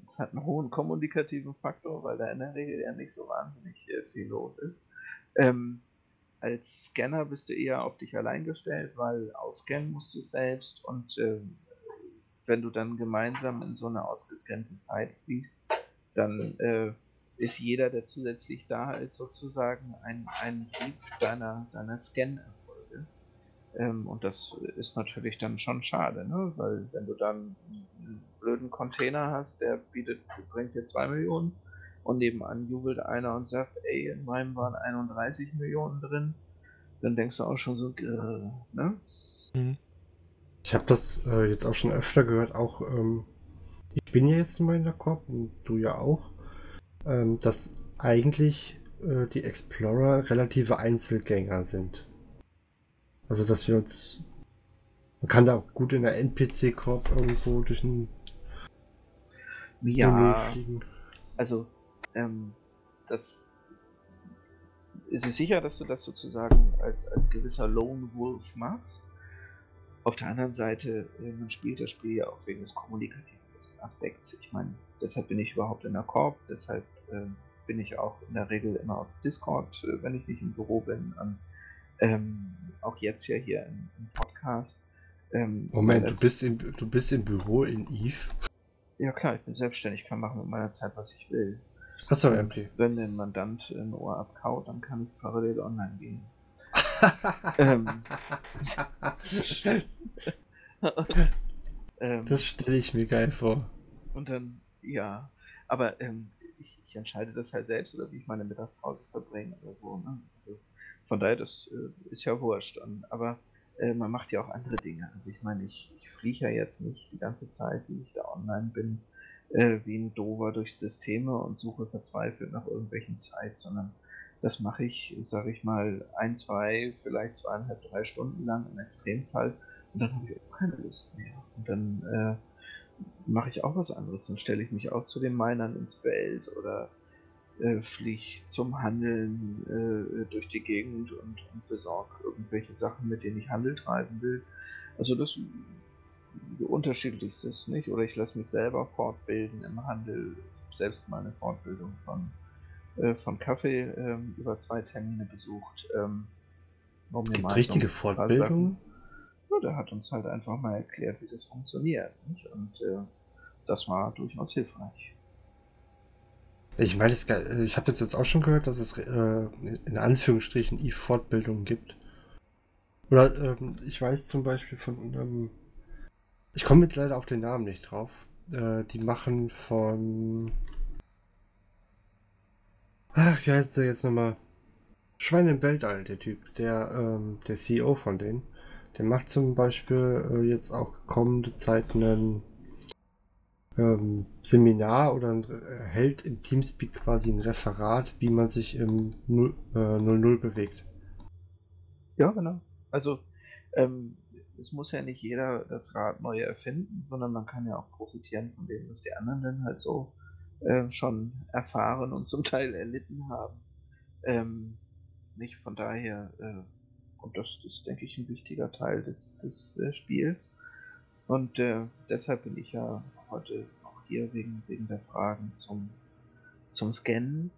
Speaker 3: das hat einen hohen kommunikativen Faktor, weil da in der Regel ja nicht so wahnsinnig äh, viel los ist. Ähm, als Scanner bist du eher auf dich allein gestellt, weil ausscannen musst du selbst und äh, wenn du dann gemeinsam in so eine ausgescannte Site fliegst, dann äh, ist jeder, der zusätzlich da ist, sozusagen ein, ein Dieb deiner, deiner Scan-Erfolge. Ähm, und das ist natürlich dann schon schade, ne? weil wenn du dann einen blöden Container hast, der bietet, bringt dir 2 Millionen und nebenan jubelt einer und sagt, ey, in meinem waren 31 Millionen drin, dann denkst du auch schon so, äh, ne?
Speaker 1: Mhm. Ich habe das äh, jetzt auch schon öfter gehört, auch ähm, ich bin ja jetzt in meiner Korb und du ja auch ähm, dass eigentlich äh, die Explorer relative Einzelgänger sind. Also, dass wir uns. Man kann da auch gut in der NPC-Korb irgendwo durch ein.
Speaker 3: Ja. Fliegen. Also, ähm, das. Ist es sicher, dass du das sozusagen als, als gewisser Lone Wolf machst? Auf der anderen Seite, äh, man spielt das Spiel ja auch wegen des kommunikativen Aspekts. Ich meine, deshalb bin ich überhaupt in der Korb, deshalb äh, bin ich auch in der Regel immer auf Discord, äh, wenn ich nicht im Büro bin und ähm, auch jetzt ja hier im, im Podcast.
Speaker 1: Ähm, Moment, du bist, in, du bist im Büro in Eve?
Speaker 3: Ja klar, ich bin selbstständig, kann machen mit meiner Zeit, was ich will.
Speaker 1: Achso, okay.
Speaker 3: Wenn der Mandant ein Ohr abkaut, dann kann ich parallel online gehen. ähm,
Speaker 1: und, ähm, das stelle ich mir geil vor.
Speaker 3: Und dann, ja, aber ähm, ich, ich, entscheide das halt selbst oder wie ich meine Mittagspause verbringe oder so. Ne? Also von daher, das äh, ist ja wurscht. Und, aber äh, man macht ja auch andere Dinge. Also ich meine, ich, ich fliege ja jetzt nicht die ganze Zeit, die ich da online bin, äh, wie ein Dover durch Systeme und suche verzweifelt nach irgendwelchen Sites, sondern das mache ich, sage ich mal, ein, zwei, vielleicht zweieinhalb, drei Stunden lang im Extremfall und dann habe ich auch keine Lust mehr. Und dann äh, mache ich auch was anderes. Dann stelle ich mich auch zu den Minern ins Feld oder äh, fliege zum Handeln äh, durch die Gegend und, und besorge irgendwelche Sachen, mit denen ich Handel treiben will. Also das unterschiedlichstes, nicht? Oder ich lasse mich selber fortbilden im Handel. Selbst meine Fortbildung von, äh, von Kaffee ähm, über zwei Termine besucht. Ähm,
Speaker 1: um es gibt richtige Fortbildung?
Speaker 3: Ja, der hat uns halt einfach mal erklärt, wie das funktioniert. Nicht? Und äh, das war durchaus hilfreich.
Speaker 1: Ich meine, ich habe jetzt auch schon gehört, dass es äh, in Anführungsstrichen E-Fortbildungen gibt. Oder ähm, ich weiß zum Beispiel von, ähm, ich komme jetzt leider auf den Namen nicht drauf. Äh, die machen von, ach, wie heißt der jetzt nochmal? Schwein im Weltall, der Typ, der, ähm, der CEO von denen. Der macht zum Beispiel äh, jetzt auch kommende Zeit ein ähm, Seminar oder ein, äh, hält im Teamspeak quasi ein Referat, wie man sich im 0-0 äh, bewegt.
Speaker 3: Ja, genau. Also ähm, es muss ja nicht jeder das Rad neu erfinden, sondern man kann ja auch profitieren von dem, was die anderen dann halt so äh, schon erfahren und zum Teil erlitten haben. Ähm, nicht von daher äh, und das ist, denke ich, ein wichtiger Teil des, des äh, Spiels. Und äh, deshalb bin ich ja heute auch hier wegen, wegen der Fragen zum, zum Scannen.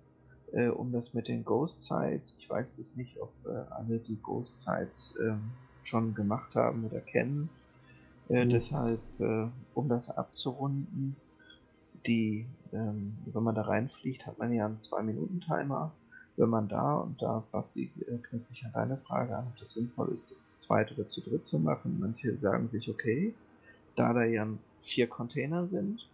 Speaker 3: Äh, um das mit den Ghost Sites. Ich weiß es nicht, ob äh, alle die Ghost Sites ähm, schon gemacht haben oder kennen. Äh, mhm. Deshalb, äh, um das abzurunden, die, ähm, wenn man da reinfliegt, hat man ja einen 2-Minuten-Timer wenn man da, und da Basti äh, knüpfe ich an deine Frage an, ob das sinnvoll ist, das zu zweit oder zu dritt zu machen. Manche sagen sich, okay, da da ja vier Container sind,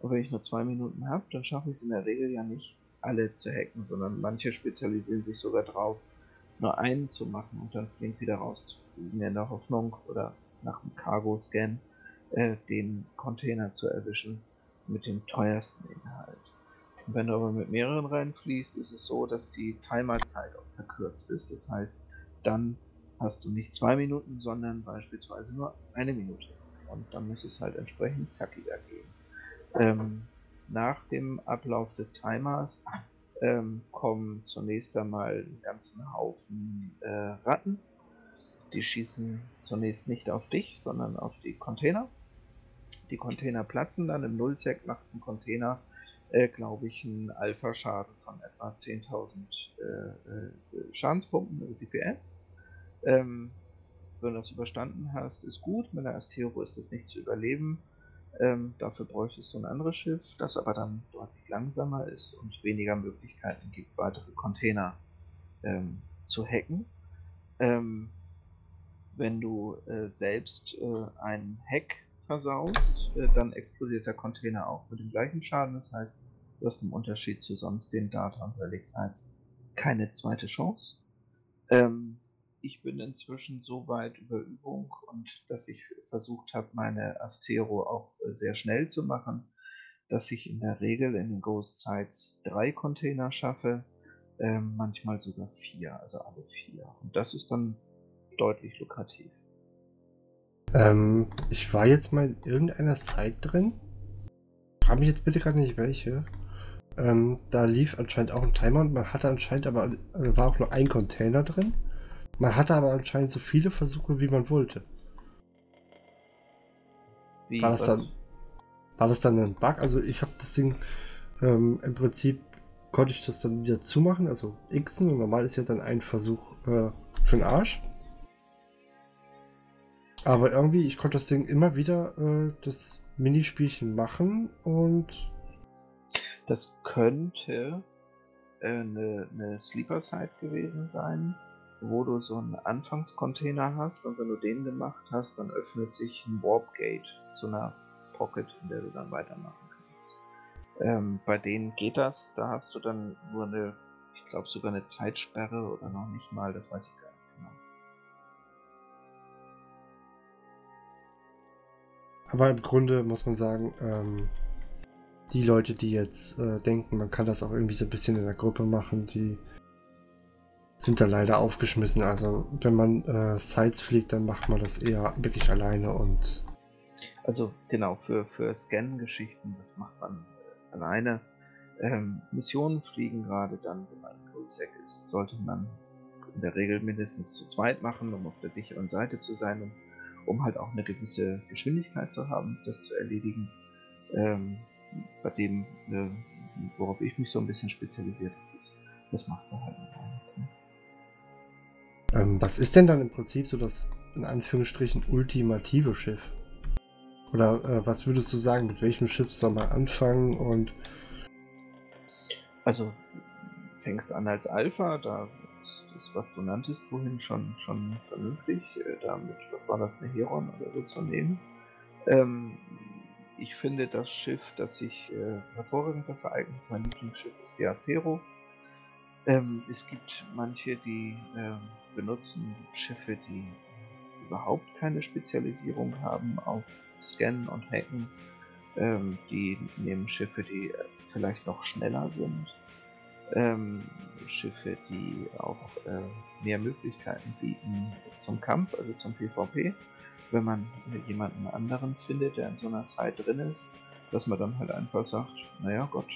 Speaker 3: und wenn ich nur zwei Minuten habe, dann schaffe ich es in der Regel ja nicht, alle zu hacken, sondern manche spezialisieren sich sogar drauf, nur einen zu machen und dann flink wieder rauszufliegen in der Hoffnung oder nach dem Cargo-Scan, äh, den Container zu erwischen mit dem teuersten Inhalt. Und wenn du aber mit mehreren reinfließt, ist es so, dass die Timerzeit auch verkürzt ist. Das heißt, dann hast du nicht zwei Minuten, sondern beispielsweise nur eine Minute. Und dann muss es halt entsprechend zackiger gehen. Ähm, nach dem Ablauf des Timers ähm, kommen zunächst einmal einen ganzen Haufen äh, Ratten. Die schießen zunächst nicht auf dich, sondern auf die Container. Die Container platzen dann. Im Nullsec macht ein Container, äh, glaube ich, einen Alpha-Schaden von etwa 10.000 äh, äh, Schadenspunkten, also DPS. Ähm, wenn du das überstanden hast, ist gut. Mit der Astero ist das nicht zu überleben. Ähm, dafür bräuchtest du ein anderes Schiff, das aber dann deutlich langsamer ist und weniger Möglichkeiten gibt, weitere Container ähm, zu hacken. Ähm, wenn du äh, selbst äh, einen Hack versaust, äh, dann explodiert der Container auch mit dem gleichen Schaden. Das heißt, du hast im Unterschied zu sonst den Data und Relic keine zweite Chance. Ähm, ich bin inzwischen so weit über Übung und dass ich versucht habe, meine Astero auch äh, sehr schnell zu machen, dass ich in der Regel in den Ghost Sites drei Container schaffe, äh, manchmal sogar vier, also alle vier. Und das ist dann deutlich lukrativ.
Speaker 1: Ähm, ich war jetzt mal in irgendeiner Site drin. Frag mich jetzt bitte gerade nicht welche. Ähm, da lief anscheinend auch ein Timer und man hatte anscheinend aber äh, war auch nur ein Container drin. Man hatte aber anscheinend so viele Versuche, wie man wollte. Wie, war, das dann, war das dann ein Bug? Also ich habe das Ding ähm, im Prinzip konnte ich das dann wieder zumachen, also xen und normal ist ja dann ein Versuch äh, für den Arsch. Aber irgendwie, ich konnte das Ding immer wieder äh, das Minispielchen machen und.
Speaker 3: Das könnte äh, eine, eine Sleeper-Site gewesen sein wo du so einen Anfangscontainer hast und wenn du den gemacht hast, dann öffnet sich ein Warp Gate zu einer Pocket, in der du dann weitermachen kannst. Ähm, bei denen geht das, da hast du dann nur eine, ich glaube sogar eine Zeitsperre oder noch nicht mal, das weiß ich gar nicht genau.
Speaker 1: Aber im Grunde muss man sagen, ähm, die Leute, die jetzt äh, denken, man kann das auch irgendwie so ein bisschen in der Gruppe machen, die sind da leider aufgeschmissen. Also wenn man äh, Sites fliegt, dann macht man das eher wirklich alleine und.
Speaker 3: Also genau, für, für Scan-Geschichten, das macht man äh, alleine. Ähm, Missionen fliegen gerade dann, wenn man in Coolsec ist, sollte man in der Regel mindestens zu zweit machen, um auf der sicheren Seite zu sein, um, um halt auch eine gewisse Geschwindigkeit zu haben, das zu erledigen. Ähm, bei dem, äh, worauf ich mich so ein bisschen spezialisiert habe, das, machst du halt alleine. Ne?
Speaker 1: Ähm, was ist denn dann im Prinzip so das in Anführungsstrichen ultimative Schiff? Oder äh, was würdest du sagen, mit welchem Schiff soll man anfangen und.
Speaker 3: Also fängst an als Alpha, da ist das, was du nanntest vorhin, schon, schon vernünftig, äh, damit, was war das, eine Heron oder so zu nehmen. Ähm, ich finde das Schiff, das sich äh, hervorragend dafür eignet, mein Lieblingsschiff ist die Astero. Ähm, es gibt manche, die äh, benutzen Schiffe, die überhaupt keine Spezialisierung haben auf Scannen und Hacken. Ähm, die nehmen Schiffe, die äh, vielleicht noch schneller sind. Ähm, Schiffe, die auch äh, mehr Möglichkeiten bieten zum Kampf, also zum PvP. Wenn man jemanden anderen findet, der in so einer Site drin ist, dass man dann halt einfach sagt, naja Gott,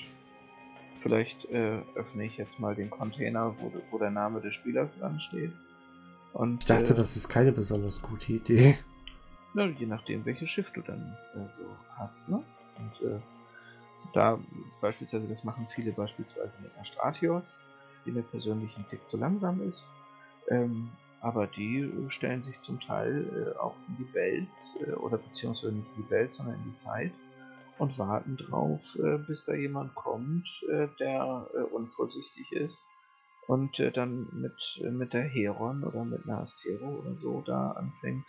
Speaker 3: Vielleicht äh, öffne ich jetzt mal den Container, wo, wo, der Name des Spielers dran steht.
Speaker 1: Und, ich dachte, äh, das ist keine besonders gute Idee.
Speaker 3: Na, je nachdem, welches Schiff du dann äh, so hast, ne? Und äh, da beispielsweise, das machen viele beispielsweise mit einer Stratios, die mir persönlich ein Tick zu langsam ist. Ähm, aber die äh, stellen sich zum Teil äh, auch in die Belts, äh, oder beziehungsweise nicht in die Belts, sondern in die Side und warten drauf, äh, bis da jemand kommt, äh, der äh, unvorsichtig ist und äh, dann mit, äh, mit der Heron oder mit einer Astero oder so da anfängt,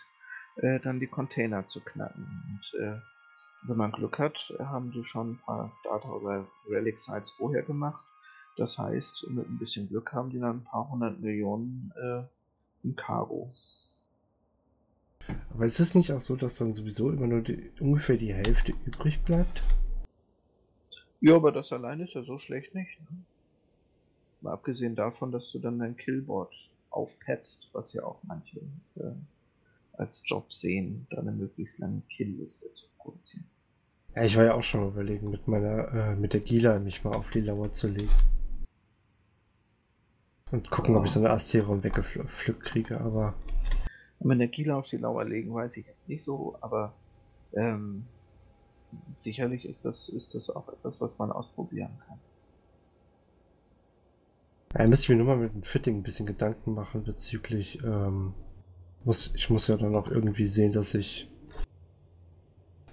Speaker 3: äh, dann die Container zu knacken. Und wenn man Glück hat, haben die schon ein paar Data oder Relic Sites vorher gemacht. Das heißt, mit ein bisschen Glück haben die dann ein paar hundert Millionen im Cargo.
Speaker 1: Aber ist es nicht auch so, dass dann sowieso immer nur die, ungefähr die Hälfte übrig bleibt?
Speaker 3: Ja, aber das allein ist ja so schlecht nicht. Ne? Mal abgesehen davon, dass du dann dein Killboard aufpeppst, was ja auch manche äh, als Job sehen, da eine möglichst lange Killliste zu produzieren.
Speaker 1: Ja, ich war ja auch schon überlegen, mit meiner, äh, mit der Gila mich mal auf die Lauer zu legen. Und gucken,
Speaker 3: Ja.
Speaker 1: ob ich so eine Asteron weggepflückt kriege, aber
Speaker 3: Mit der Gila auf die Lauer legen, weiß ich jetzt nicht so, aber ähm, sicherlich ist das, ist das auch etwas, was man ausprobieren kann.
Speaker 1: Ja, müsste ich mir nur mal mit dem Fitting ein bisschen Gedanken machen bezüglich, ähm, muss, ich muss ja dann auch irgendwie sehen, dass ich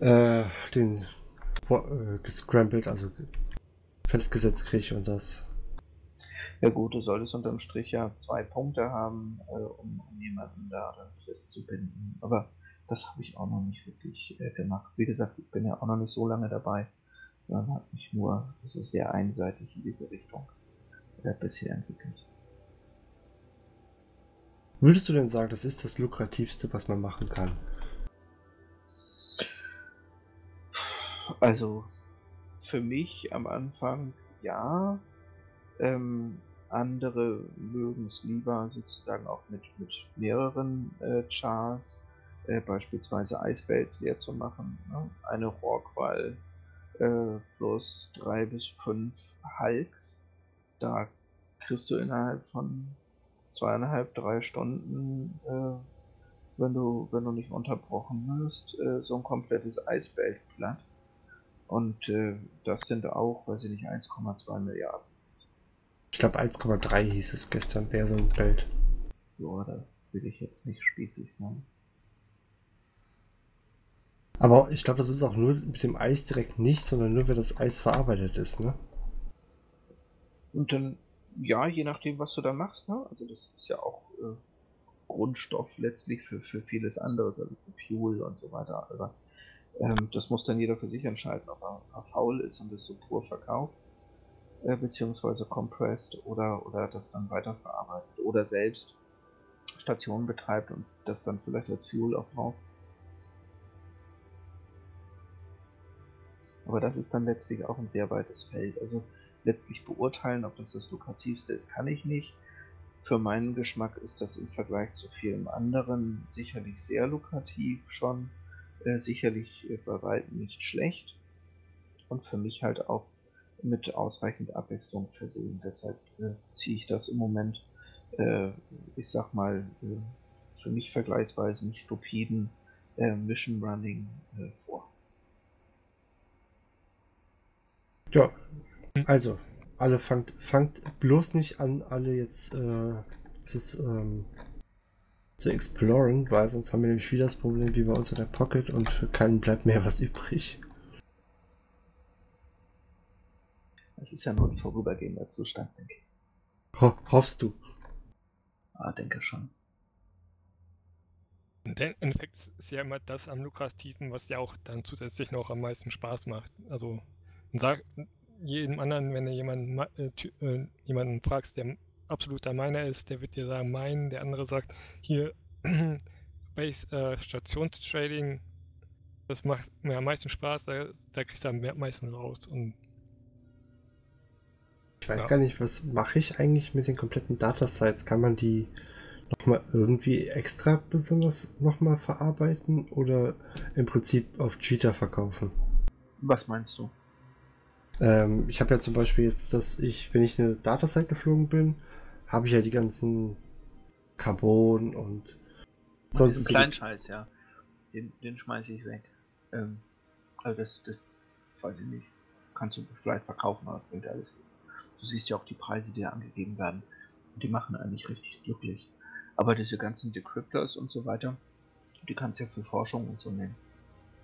Speaker 1: äh, den äh, gescrambled, also festgesetzt kriege und das.
Speaker 3: Ja gut, du solltest unterm Strich ja zwei Punkte haben, äh, um, um jemanden da dann festzubinden. Aber das habe ich auch noch nicht wirklich äh, gemacht. Wie gesagt, ich bin ja auch noch nicht so lange dabei, sondern habe mich nur so sehr einseitig in diese Richtung äh, bisher entwickelt.
Speaker 1: Würdest du denn sagen, das ist das lukrativste, was man machen kann?
Speaker 3: Also für mich am Anfang ja. Ähm, andere mögen es lieber sozusagen auch mit, mit mehreren äh, Chars, äh, beispielsweise Eisbells leer zu machen. Ne? Eine Rorqual äh, plus drei bis fünf Hulks. Da kriegst du innerhalb von zweieinhalb, drei Stunden, äh, wenn du, wenn du nicht unterbrochen wirst, äh, so ein komplettes Eisbelt platt. Und äh, das sind auch, weiß ich nicht, 1,2 Milliarden.
Speaker 1: Ich glaube 1,3 hieß es gestern, wäre so ein Bild.
Speaker 3: Ja, da will ich jetzt nicht spießig sein.
Speaker 1: Aber ich glaube, das ist auch nur mit dem Eis direkt nicht, sondern nur, wenn das Eis verarbeitet ist, ne?
Speaker 3: Und dann, ja, je nachdem, was du da machst, ne? Also das ist ja auch äh, Grundstoff letztlich für, für vieles anderes, also für Fuel und so weiter. Aber ähm, das muss dann jeder für sich entscheiden, ob er, ob er faul ist und es so pur verkauft, äh, beziehungsweise compressed oder, oder das dann weiterverarbeitet oder selbst Stationen betreibt und das dann vielleicht als Fuel auch braucht. Aber das ist dann letztlich auch ein sehr weites Feld. Also letztlich beurteilen, ob das das lukrativste ist, kann ich nicht. Für meinen Geschmack ist das im Vergleich zu vielem anderen sicherlich sehr lukrativ schon, äh, sicherlich äh, bei weitem nicht schlecht und für mich halt auch mit ausreichend Abwechslung versehen. Deshalb äh, ziehe ich das im Moment, äh, ich sag mal, äh, für mich vergleichsweise stupiden äh, Mission Running äh, vor.
Speaker 1: Ja, also, alle fangt, fangt bloß nicht an, alle jetzt äh, zu, ähm, zu exploren, weil sonst haben wir nämlich wieder das Problem wie bei uns in der Pocket und für keinen bleibt mehr was übrig.
Speaker 3: Das ist ja nur ein vorübergehender Zustand, denke ich.
Speaker 1: Ho hoffst du?
Speaker 3: Ah, denke schon.
Speaker 2: Im Endeffekt ist ja immer das am lukrativen, was ja auch dann zusätzlich noch am meisten Spaß macht. Also sag jedem anderen, wenn du jemanden, ma- äh, äh, jemanden fragst, der absoluter Miner ist, der wird dir sagen, mein, der andere sagt, hier Base äh, Stationstrading, das macht mir am meisten Spaß, da, da kriegst du am meisten raus. Und
Speaker 1: Ich weiß
Speaker 2: Ja.
Speaker 1: gar nicht, was mache ich eigentlich mit den kompletten Datasites? Kann man die nochmal irgendwie extra besonders nochmal verarbeiten oder im Prinzip auf Cheater verkaufen?
Speaker 3: Was meinst du?
Speaker 1: Ähm, ich habe ja zum Beispiel jetzt, dass ich, wenn ich eine Datasite geflogen bin, habe ich ja die ganzen Carbon und
Speaker 3: Sonst
Speaker 1: sonst.
Speaker 3: kleinen Scheiß, ja. Den, den schmeiße ich weg. Ähm, also das, das weiß ich nicht. Kannst du vielleicht verkaufen, aber das bringt alles nichts. Du siehst ja auch die Preise, die da angegeben werden. Und die machen eigentlich richtig glücklich. Aber diese ganzen Decryptors und so weiter, die kannst du ja für Forschung und so nehmen.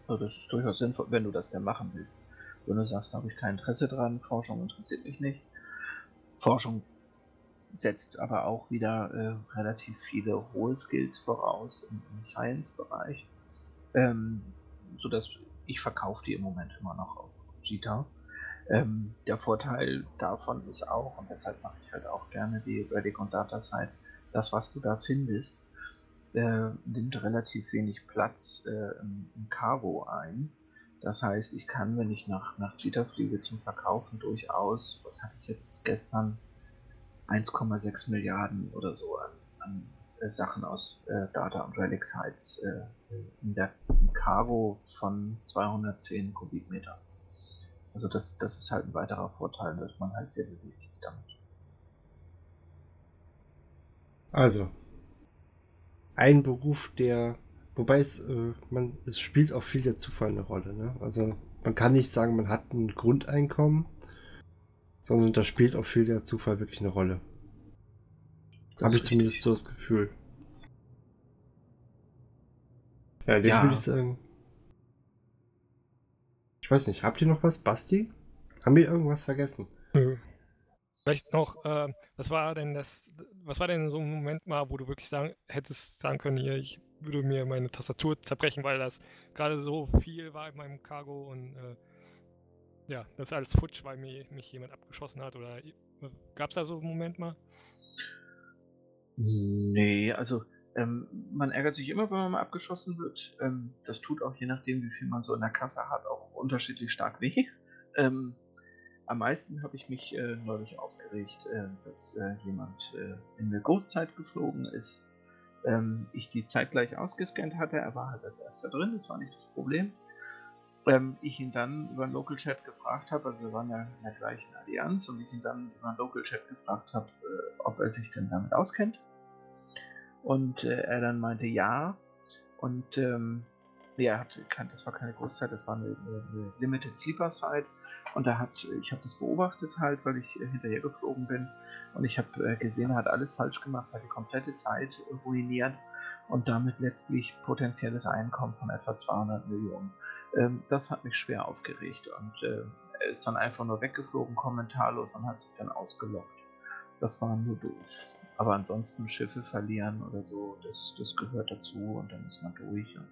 Speaker 3: Also das ist durchaus sinnvoll, wenn du das denn machen willst. Wenn du sagst, da habe ich kein Interesse dran, Forschung interessiert mich nicht. Forschung setzt aber auch wieder äh, relativ viele hohe Skills voraus im, im Science-Bereich, ähm, sodass ich verkaufe die im Moment immer noch auf, auf Jita. Ähm, der Vorteil davon ist auch, und deshalb mache ich halt auch gerne die Relic und Data Sites, das, was du da findest, äh, nimmt relativ wenig Platz äh, im, Cargo ein. Das heißt, ich kann, wenn ich nach, nach Cheetah fliege zum Verkaufen, durchaus, was hatte ich jetzt gestern, 1,6 Milliarden oder so an, an äh, Sachen aus äh, Data und Relic Sites äh, in der Cargo von 210 Kubikmeter. Also das, das ist halt ein weiterer Vorteil, dass man halt sehr beweglich damit.
Speaker 1: Also, ein Beruf, der, wobei es, äh, man, es spielt auch viel der Zufall eine Rolle. Ne? Also man kann nicht sagen, man hat ein Grundeinkommen, sondern da spielt auch viel der Zufall wirklich eine Rolle. Habe ich zumindest so das Gefühl. Ja, den ja. würde ich sagen. Ich weiß nicht, habt ihr noch was, Basti? Haben wir irgendwas vergessen? Nö.
Speaker 2: Vielleicht noch, äh, was war denn das, was war denn so ein Moment mal, wo du wirklich sagen, hättest sagen können, hier, ich würde mir meine Tastatur zerbrechen, weil das gerade so viel war in meinem Cargo und äh, ja, das ist alles futsch, weil mir, mich jemand abgeschossen hat oder gab es da so einen Moment mal?
Speaker 3: Nee, also ähm, man ärgert sich immer, wenn man mal abgeschossen wird. Ähm, das tut auch je nachdem, wie viel man so in der Kasse hat, auch unterschiedlich stark weh. Ähm, am meisten habe ich mich äh, neulich aufgeregt, äh, dass äh, jemand äh, in der Großzeit geflogen ist. Ähm, ich die Zeit gleich ausgescannt hatte, er war halt als erster drin, das war nicht das Problem. Ähm, ich ihn dann über den Local Chat gefragt habe, also wir waren ja in der gleichen Allianz und ich ihn dann über den Local Chat gefragt habe, äh, ob er sich denn damit auskennt. Und äh, er dann meinte ja. Und ähm, er hat, das war keine Großzeit, das war eine, eine Limited Sleeper Site. Und er hat, ich habe das beobachtet halt, weil ich äh, hinterher geflogen bin. Und ich habe äh, gesehen, er hat alles falsch gemacht, hat die komplette Site ruiniert und damit letztlich potenzielles Einkommen von etwa 200 Millionen. Ähm, das hat mich schwer aufgeregt und äh, er ist dann einfach nur weggeflogen, kommentarlos und hat sich dann ausgelockt. Das war nur doof. Aber ansonsten Schiffe verlieren oder so, das, das gehört dazu und dann ist man durch und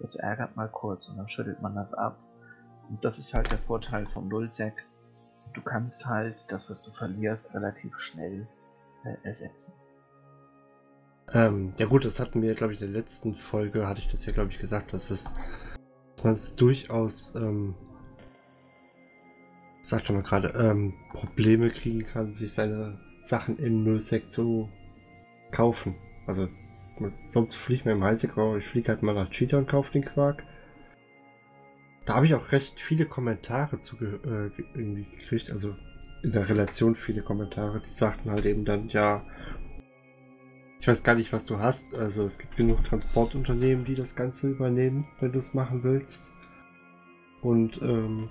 Speaker 3: das ärgert mal kurz und dann schüttelt man das ab. Und das ist halt der Vorteil vom Nullsec. Du kannst halt das, was du verlierst, relativ schnell äh, ersetzen.
Speaker 1: Ähm, ja gut, das hatten wir, glaube ich, in der letzten Folge, hatte ich das ja, glaube ich, gesagt, dass es man es durchaus, ähm, sagte man gerade, ähm, Probleme kriegen kann, sich seine Sachen in Nullsec zu kaufen. Also sonst fliege ich mir im Highsec, ich fliege halt mal nach Cheetah und kaufe den Quark. Da habe ich auch recht viele Kommentare zu äh, irgendwie gekriegt, also in der Relation viele Kommentare, die sagten halt eben dann, ja, ich weiß gar nicht, was du hast. Also es gibt genug Transportunternehmen, die das Ganze übernehmen, wenn du es machen willst. Und ähm,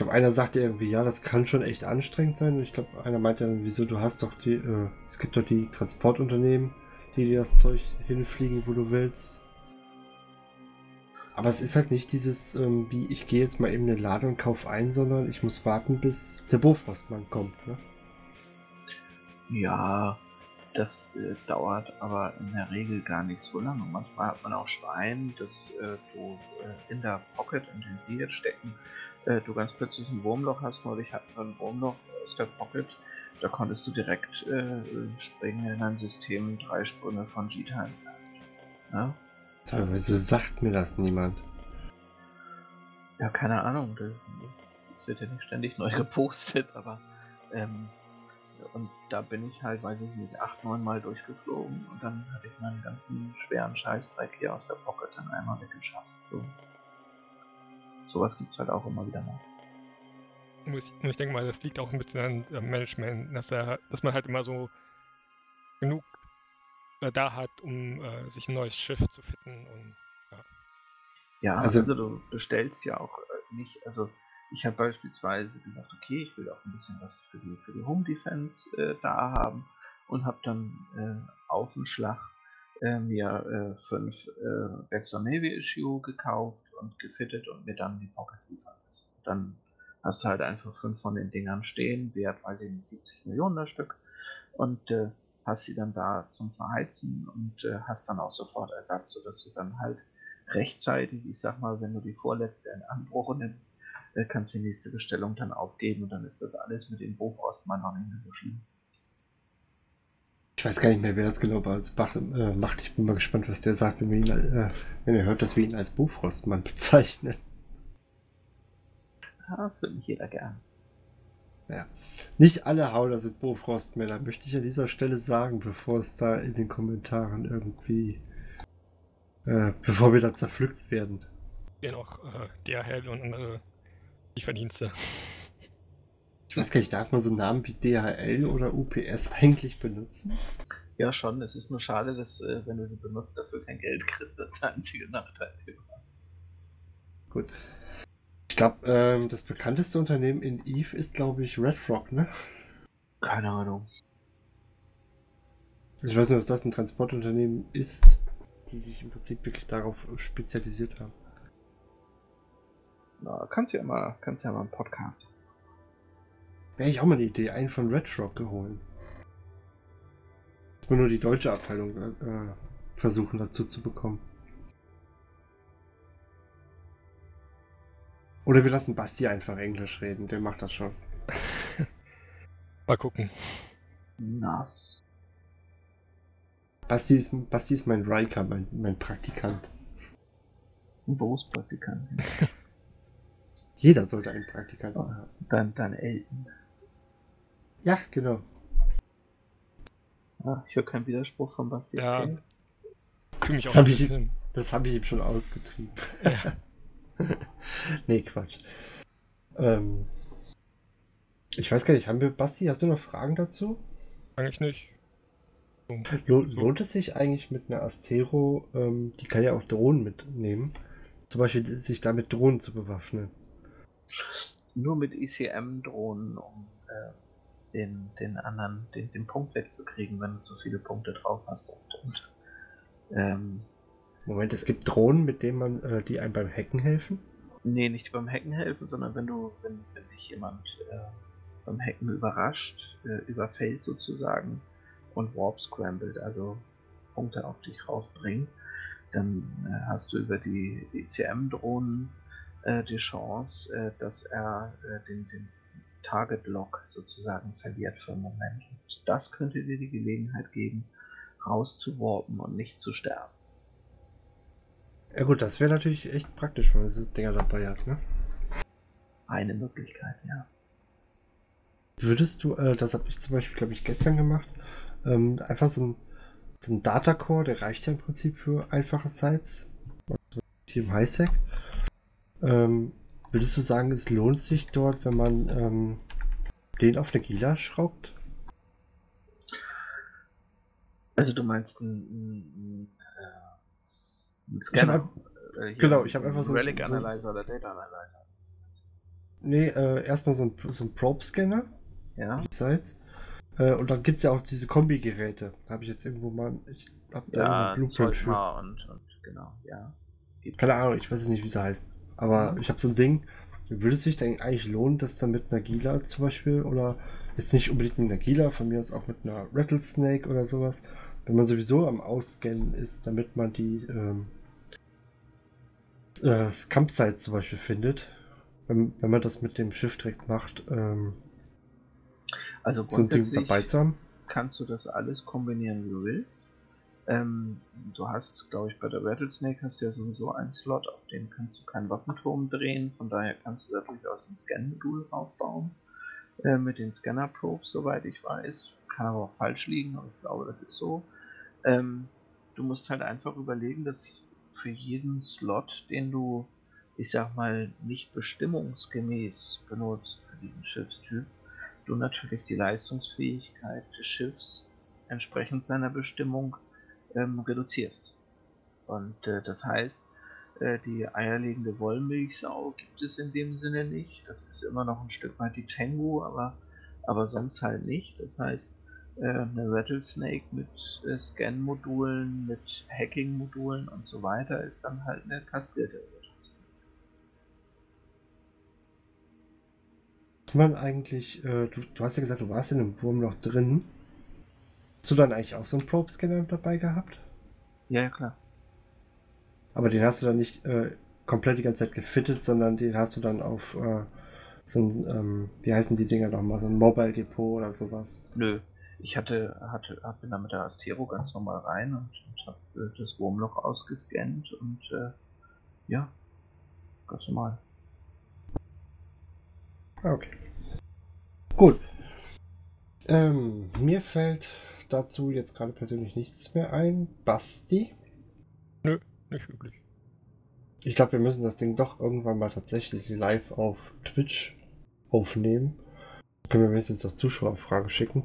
Speaker 1: glaube, einer sagte irgendwie, ja, das kann schon echt anstrengend sein. Und ich glaube, einer meinte dann, wieso, du hast doch die, äh, es gibt doch die Transportunternehmen, die dir das Zeug hinfliegen, wo du willst. Aber es ist halt nicht dieses, ähm, wie ich gehe jetzt mal eben in den und kaufe ein, sondern ich muss warten, bis der Bofrostmann kommt, ne?
Speaker 3: Ja, das äh, dauert aber in der Regel gar nicht so lange. Manchmal hat man auch Schwein, das äh, du äh, in der Pocket in den Bier stecken äh, du ganz plötzlich ein Wurmloch hast. Neulich hatten wir ein Wurmloch aus der Pocket. Da konntest du direkt äh, springen in ein System, drei Sprünge von Jita entfernt. Ja?
Speaker 1: Teilweise sagt mir das niemand.
Speaker 3: Ja, keine Ahnung. Das wird ja nicht ständig neu gepostet, aber ähm, und da bin ich halt, weiß ich nicht, acht, neun Mal durchgeflogen und dann hatte ich meinen ganzen schweren Scheißdreck hier aus der Pocket dann einmal weggeschafft. So sowas gibt es halt auch immer wieder mal.
Speaker 2: Ich, ich denke mal, das liegt auch ein bisschen an Management, dass, er, dass man halt immer so genug äh, da hat, um äh, sich ein neues Schiff zu fitten. Und,
Speaker 3: ja. ja, also, also du bestellst ja auch äh, nicht, also ich habe beispielsweise gesagt, okay, ich will auch ein bisschen was für die, für die Home Defense äh, da haben und habe dann äh, auf den Schlag äh, mir äh, fünf äh, Baxter Navy Issue gekauft und gefittet und mir dann die Pocket liefern lassen. Dann hast du halt einfach fünf von den Dingern stehen, wert, weiß ich nicht, 70 Millionen das Stück und äh, hast sie dann da zum Verheizen und äh, hast dann auch sofort Ersatz, sodass du dann halt rechtzeitig, ich sag mal, wenn du die vorletzte in Anbruch nimmst, äh, kannst die nächste Bestellung dann aufgeben und dann ist das alles mit dem Bofrost mal noch nicht mehr so schlimm.
Speaker 1: Ich weiß gar nicht mehr, wer das genau bei uns macht. Äh, macht. Ich bin mal gespannt, was der sagt, wenn, wir ihn, äh, wenn er hört, dass wir ihn als Bofrostmann bezeichnen.
Speaker 3: Das wird nicht jeder gern.
Speaker 1: Ja. Nicht alle Hauler sind Bofrostmänner, möchte ich an dieser Stelle sagen, bevor es da in den Kommentaren irgendwie. Äh, bevor wir da zerpflückt werden.
Speaker 2: Ja, noch äh, DHL und andere Lieferdienste.
Speaker 1: Ich weiß gar nicht, darf man so Namen wie DHL oder UPS eigentlich benutzen?
Speaker 3: Ja, schon. Es ist nur schade, dass, äh, wenn du die benutzt, dafür kein Geld kriegst. Das ist der einzige Nachteil, den du hast.
Speaker 1: Gut. Ich glaube, ähm, das bekannteste Unternehmen in Eve ist, glaube ich, Red Rock, ne?
Speaker 3: Keine Ahnung.
Speaker 1: Ich weiß nur, dass das ein Transportunternehmen ist, die sich im Prinzip wirklich darauf spezialisiert haben.
Speaker 3: Na, kannst ja mal, kannst ja mal einen Podcast.
Speaker 1: Wäre ich auch mal eine Idee, einen von Red Rock geholt. Muss man nur die deutsche Abteilung äh, versuchen dazu zu bekommen. Oder wir lassen Basti einfach Englisch reden, der macht das schon.
Speaker 2: Mal gucken.
Speaker 3: Na,
Speaker 1: Basti ist, Basti ist mein Riker, mein, mein Praktikant.
Speaker 3: ein Berufspraktikant.
Speaker 1: Jeder sollte einen Praktikanten haben.
Speaker 3: Dein, dein Elten.
Speaker 1: Ja, genau.
Speaker 3: Ah, ich höre keinen Widerspruch von Basti.
Speaker 2: Ja.
Speaker 3: okay.
Speaker 2: Fühle mich
Speaker 1: Das
Speaker 2: auch
Speaker 1: hab
Speaker 2: ein
Speaker 1: ich-
Speaker 2: bisschen.
Speaker 1: Das habe ich ihm schon ausgetrieben.
Speaker 2: Ja.
Speaker 1: nee, Quatsch. Ähm, ich weiß gar nicht, haben wir, Basti, hast du noch Fragen dazu?
Speaker 2: Eigentlich nicht.
Speaker 1: Lo lohnt es sich eigentlich mit einer Astero, ähm, die kann ja auch Drohnen mitnehmen, zum Beispiel sich da mit Drohnen zu bewaffnen?
Speaker 3: Nur mit ICM-Drohnen, um äh, den, den anderen, den, den Punkt wegzukriegen, wenn du so viele Punkte drauf hast. Und, und ähm,
Speaker 1: Moment, es gibt Drohnen, mit denen man, äh, die einem beim Hacken helfen?
Speaker 3: nee, nicht beim Hacken helfen, sondern wenn du, wenn, wenn dich jemand äh, beim Hacken überrascht, äh, überfällt sozusagen und Warp scrambled, also Punkte auf dich raufbringt, dann äh, hast du über die ICM-Drohnen äh, die Chance, äh, dass er äh, den, den Target-Lock sozusagen verliert für einen Moment. Und das könnte dir die Gelegenheit geben, rauszuwarpen und nicht zu sterben.
Speaker 1: Ja gut, das wäre natürlich echt praktisch, wenn man so Dinger dabei hat, ne?
Speaker 3: Eine Möglichkeit, ja.
Speaker 1: Würdest du, äh, das habe ich zum Beispiel, glaube ich, gestern gemacht, ähm, einfach so ein, so ein Datacore, der reicht ja im Prinzip für einfache Sites, also hier im Highsec. Ähm, würdest du sagen, es lohnt sich dort, wenn man ähm, den auf eine Gila schraubt?
Speaker 3: Also du meinst ein, ein, ein, äh, ein
Speaker 1: Ich
Speaker 3: Scanner?
Speaker 1: hab
Speaker 3: Äh,
Speaker 1: genau, ich hab einfach so-
Speaker 3: Relic
Speaker 1: so-
Speaker 3: Analyzer oder Data Analyzer.
Speaker 1: Nee, äh, erstmal so ein, so ein Probe-Scanner,
Speaker 3: Ja.
Speaker 1: Äh, und dann gibt es ja auch diese Kombi-Geräte. Habe ich jetzt irgendwo mal, ich habe da
Speaker 3: ja,
Speaker 1: ja, Blueprint für.
Speaker 3: Und, und genau, ja.
Speaker 1: Keine Ahnung, ich weiß es nicht, wie sie heißt. Aber ich habe so ein Ding. Würde es sich denn eigentlich lohnen, das dann mit einer Gila zum Beispiel oder jetzt nicht unbedingt mit einer Gila, von mir aus auch mit einer Rattlesnake oder sowas, wenn man sowieso am Ausscannen ist, damit man die ähm, äh, Campsites zum Beispiel findet. Wenn, wenn man das mit dem Schiff direkt macht, ähm,
Speaker 3: Also
Speaker 1: so ein Ding
Speaker 3: grundsätzlich
Speaker 1: dabei zu haben.
Speaker 3: kannst du das alles kombinieren, wie du willst. Ähm, du hast, glaube ich, bei der Rattlesnake hast du ja sowieso einen Slot, auf den kannst du keinen Waffenturm drehen, von daher kannst du da durchaus ein Scan-Modul aufbauen. Äh, mit den Scanner-Probes, soweit ich weiß. Kann aber auch falsch liegen, aber ich glaube, das ist so. Ähm, du musst halt einfach überlegen, dass für jeden Slot, den du, ich sag mal, nicht bestimmungsgemäß benutzt für diesen Schiffstyp, du natürlich die Leistungsfähigkeit des Schiffs entsprechend seiner Bestimmung ähm, reduzierst. Und äh, das heißt, äh, die eierlegende Wollmilchsau gibt es in dem Sinne nicht. Das ist immer noch ein Stück weit die Tengu, aber, aber sonst halt nicht. Das heißt, äh, eine Rattlesnake mit äh, Scan-Modulen, mit Hacking-Modulen und so weiter ist dann halt eine kastrierte Rattlesnake.
Speaker 1: Man eigentlich, äh, du, du hast ja gesagt, du warst in einem Wurmloch drin. Hast du dann eigentlich auch so einen Probe-Scanner dabei gehabt?
Speaker 3: Ja, ja, klar.
Speaker 1: Aber den hast du dann nicht äh, komplett die ganze Zeit gefittet, sondern den hast du dann auf äh, so ein, ähm, wie heißen die Dinger nochmal, so ein Mobile Depot oder sowas.
Speaker 3: Nö. Ich hatte, hatte, hab- bin da mit der Astero ganz normal rein und, und habe äh, das Wurmloch ausgescannt und äh, ja, ganz normal.
Speaker 1: Ah, Okay. Gut. Ähm, mir fällt dazu jetzt gerade persönlich nichts mehr ein. Basti?
Speaker 2: Nicht wirklich.
Speaker 1: Ich glaube, wir müssen das Ding doch irgendwann mal tatsächlich live auf Twitch aufnehmen. Können wir wenigstens noch Zuschauerfragen schicken.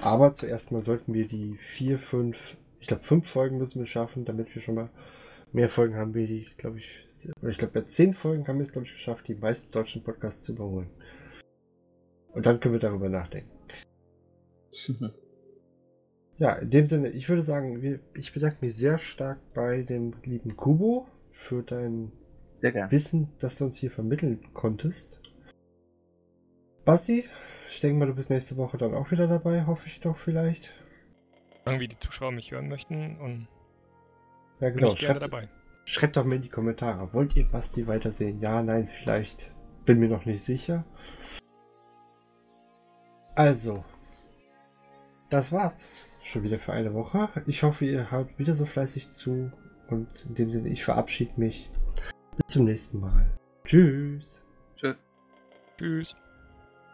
Speaker 1: Aber zuerst mal sollten wir die vier, fünf, ich glaube fünf Folgen müssen wir schaffen, damit wir schon mal mehr Folgen haben wir die, glaube ich, oder ich glaube bei zehn Folgen haben wir es, glaube ich, geschafft, die meisten deutschen Podcasts zu überholen. Und dann können wir darüber nachdenken. Ja, in dem Sinne, ich würde sagen, ich bedanke mich sehr stark bei dem lieben Kubo für dein. Wissen, das du uns hier vermitteln konntest. Basti, ich denke mal, du bist nächste Woche dann auch wieder dabei, hoffe ich doch vielleicht.
Speaker 2: Irgendwie die Zuschauer mich hören möchten und
Speaker 1: Ja,
Speaker 2: bin
Speaker 1: genau.
Speaker 2: ich gerne
Speaker 1: Schreibt,
Speaker 2: dabei.
Speaker 1: schreibt doch mal in die Kommentare. Wollt ihr Basti weitersehen? Ja, nein, vielleicht. Bin mir noch nicht sicher. Also, das war's schon wieder für eine Woche. Ich hoffe, ihr hört wieder so fleißig zu. Und in dem Sinne, ich verabschiede mich. Bis zum nächsten Mal. Tschüss.
Speaker 2: Tschüss.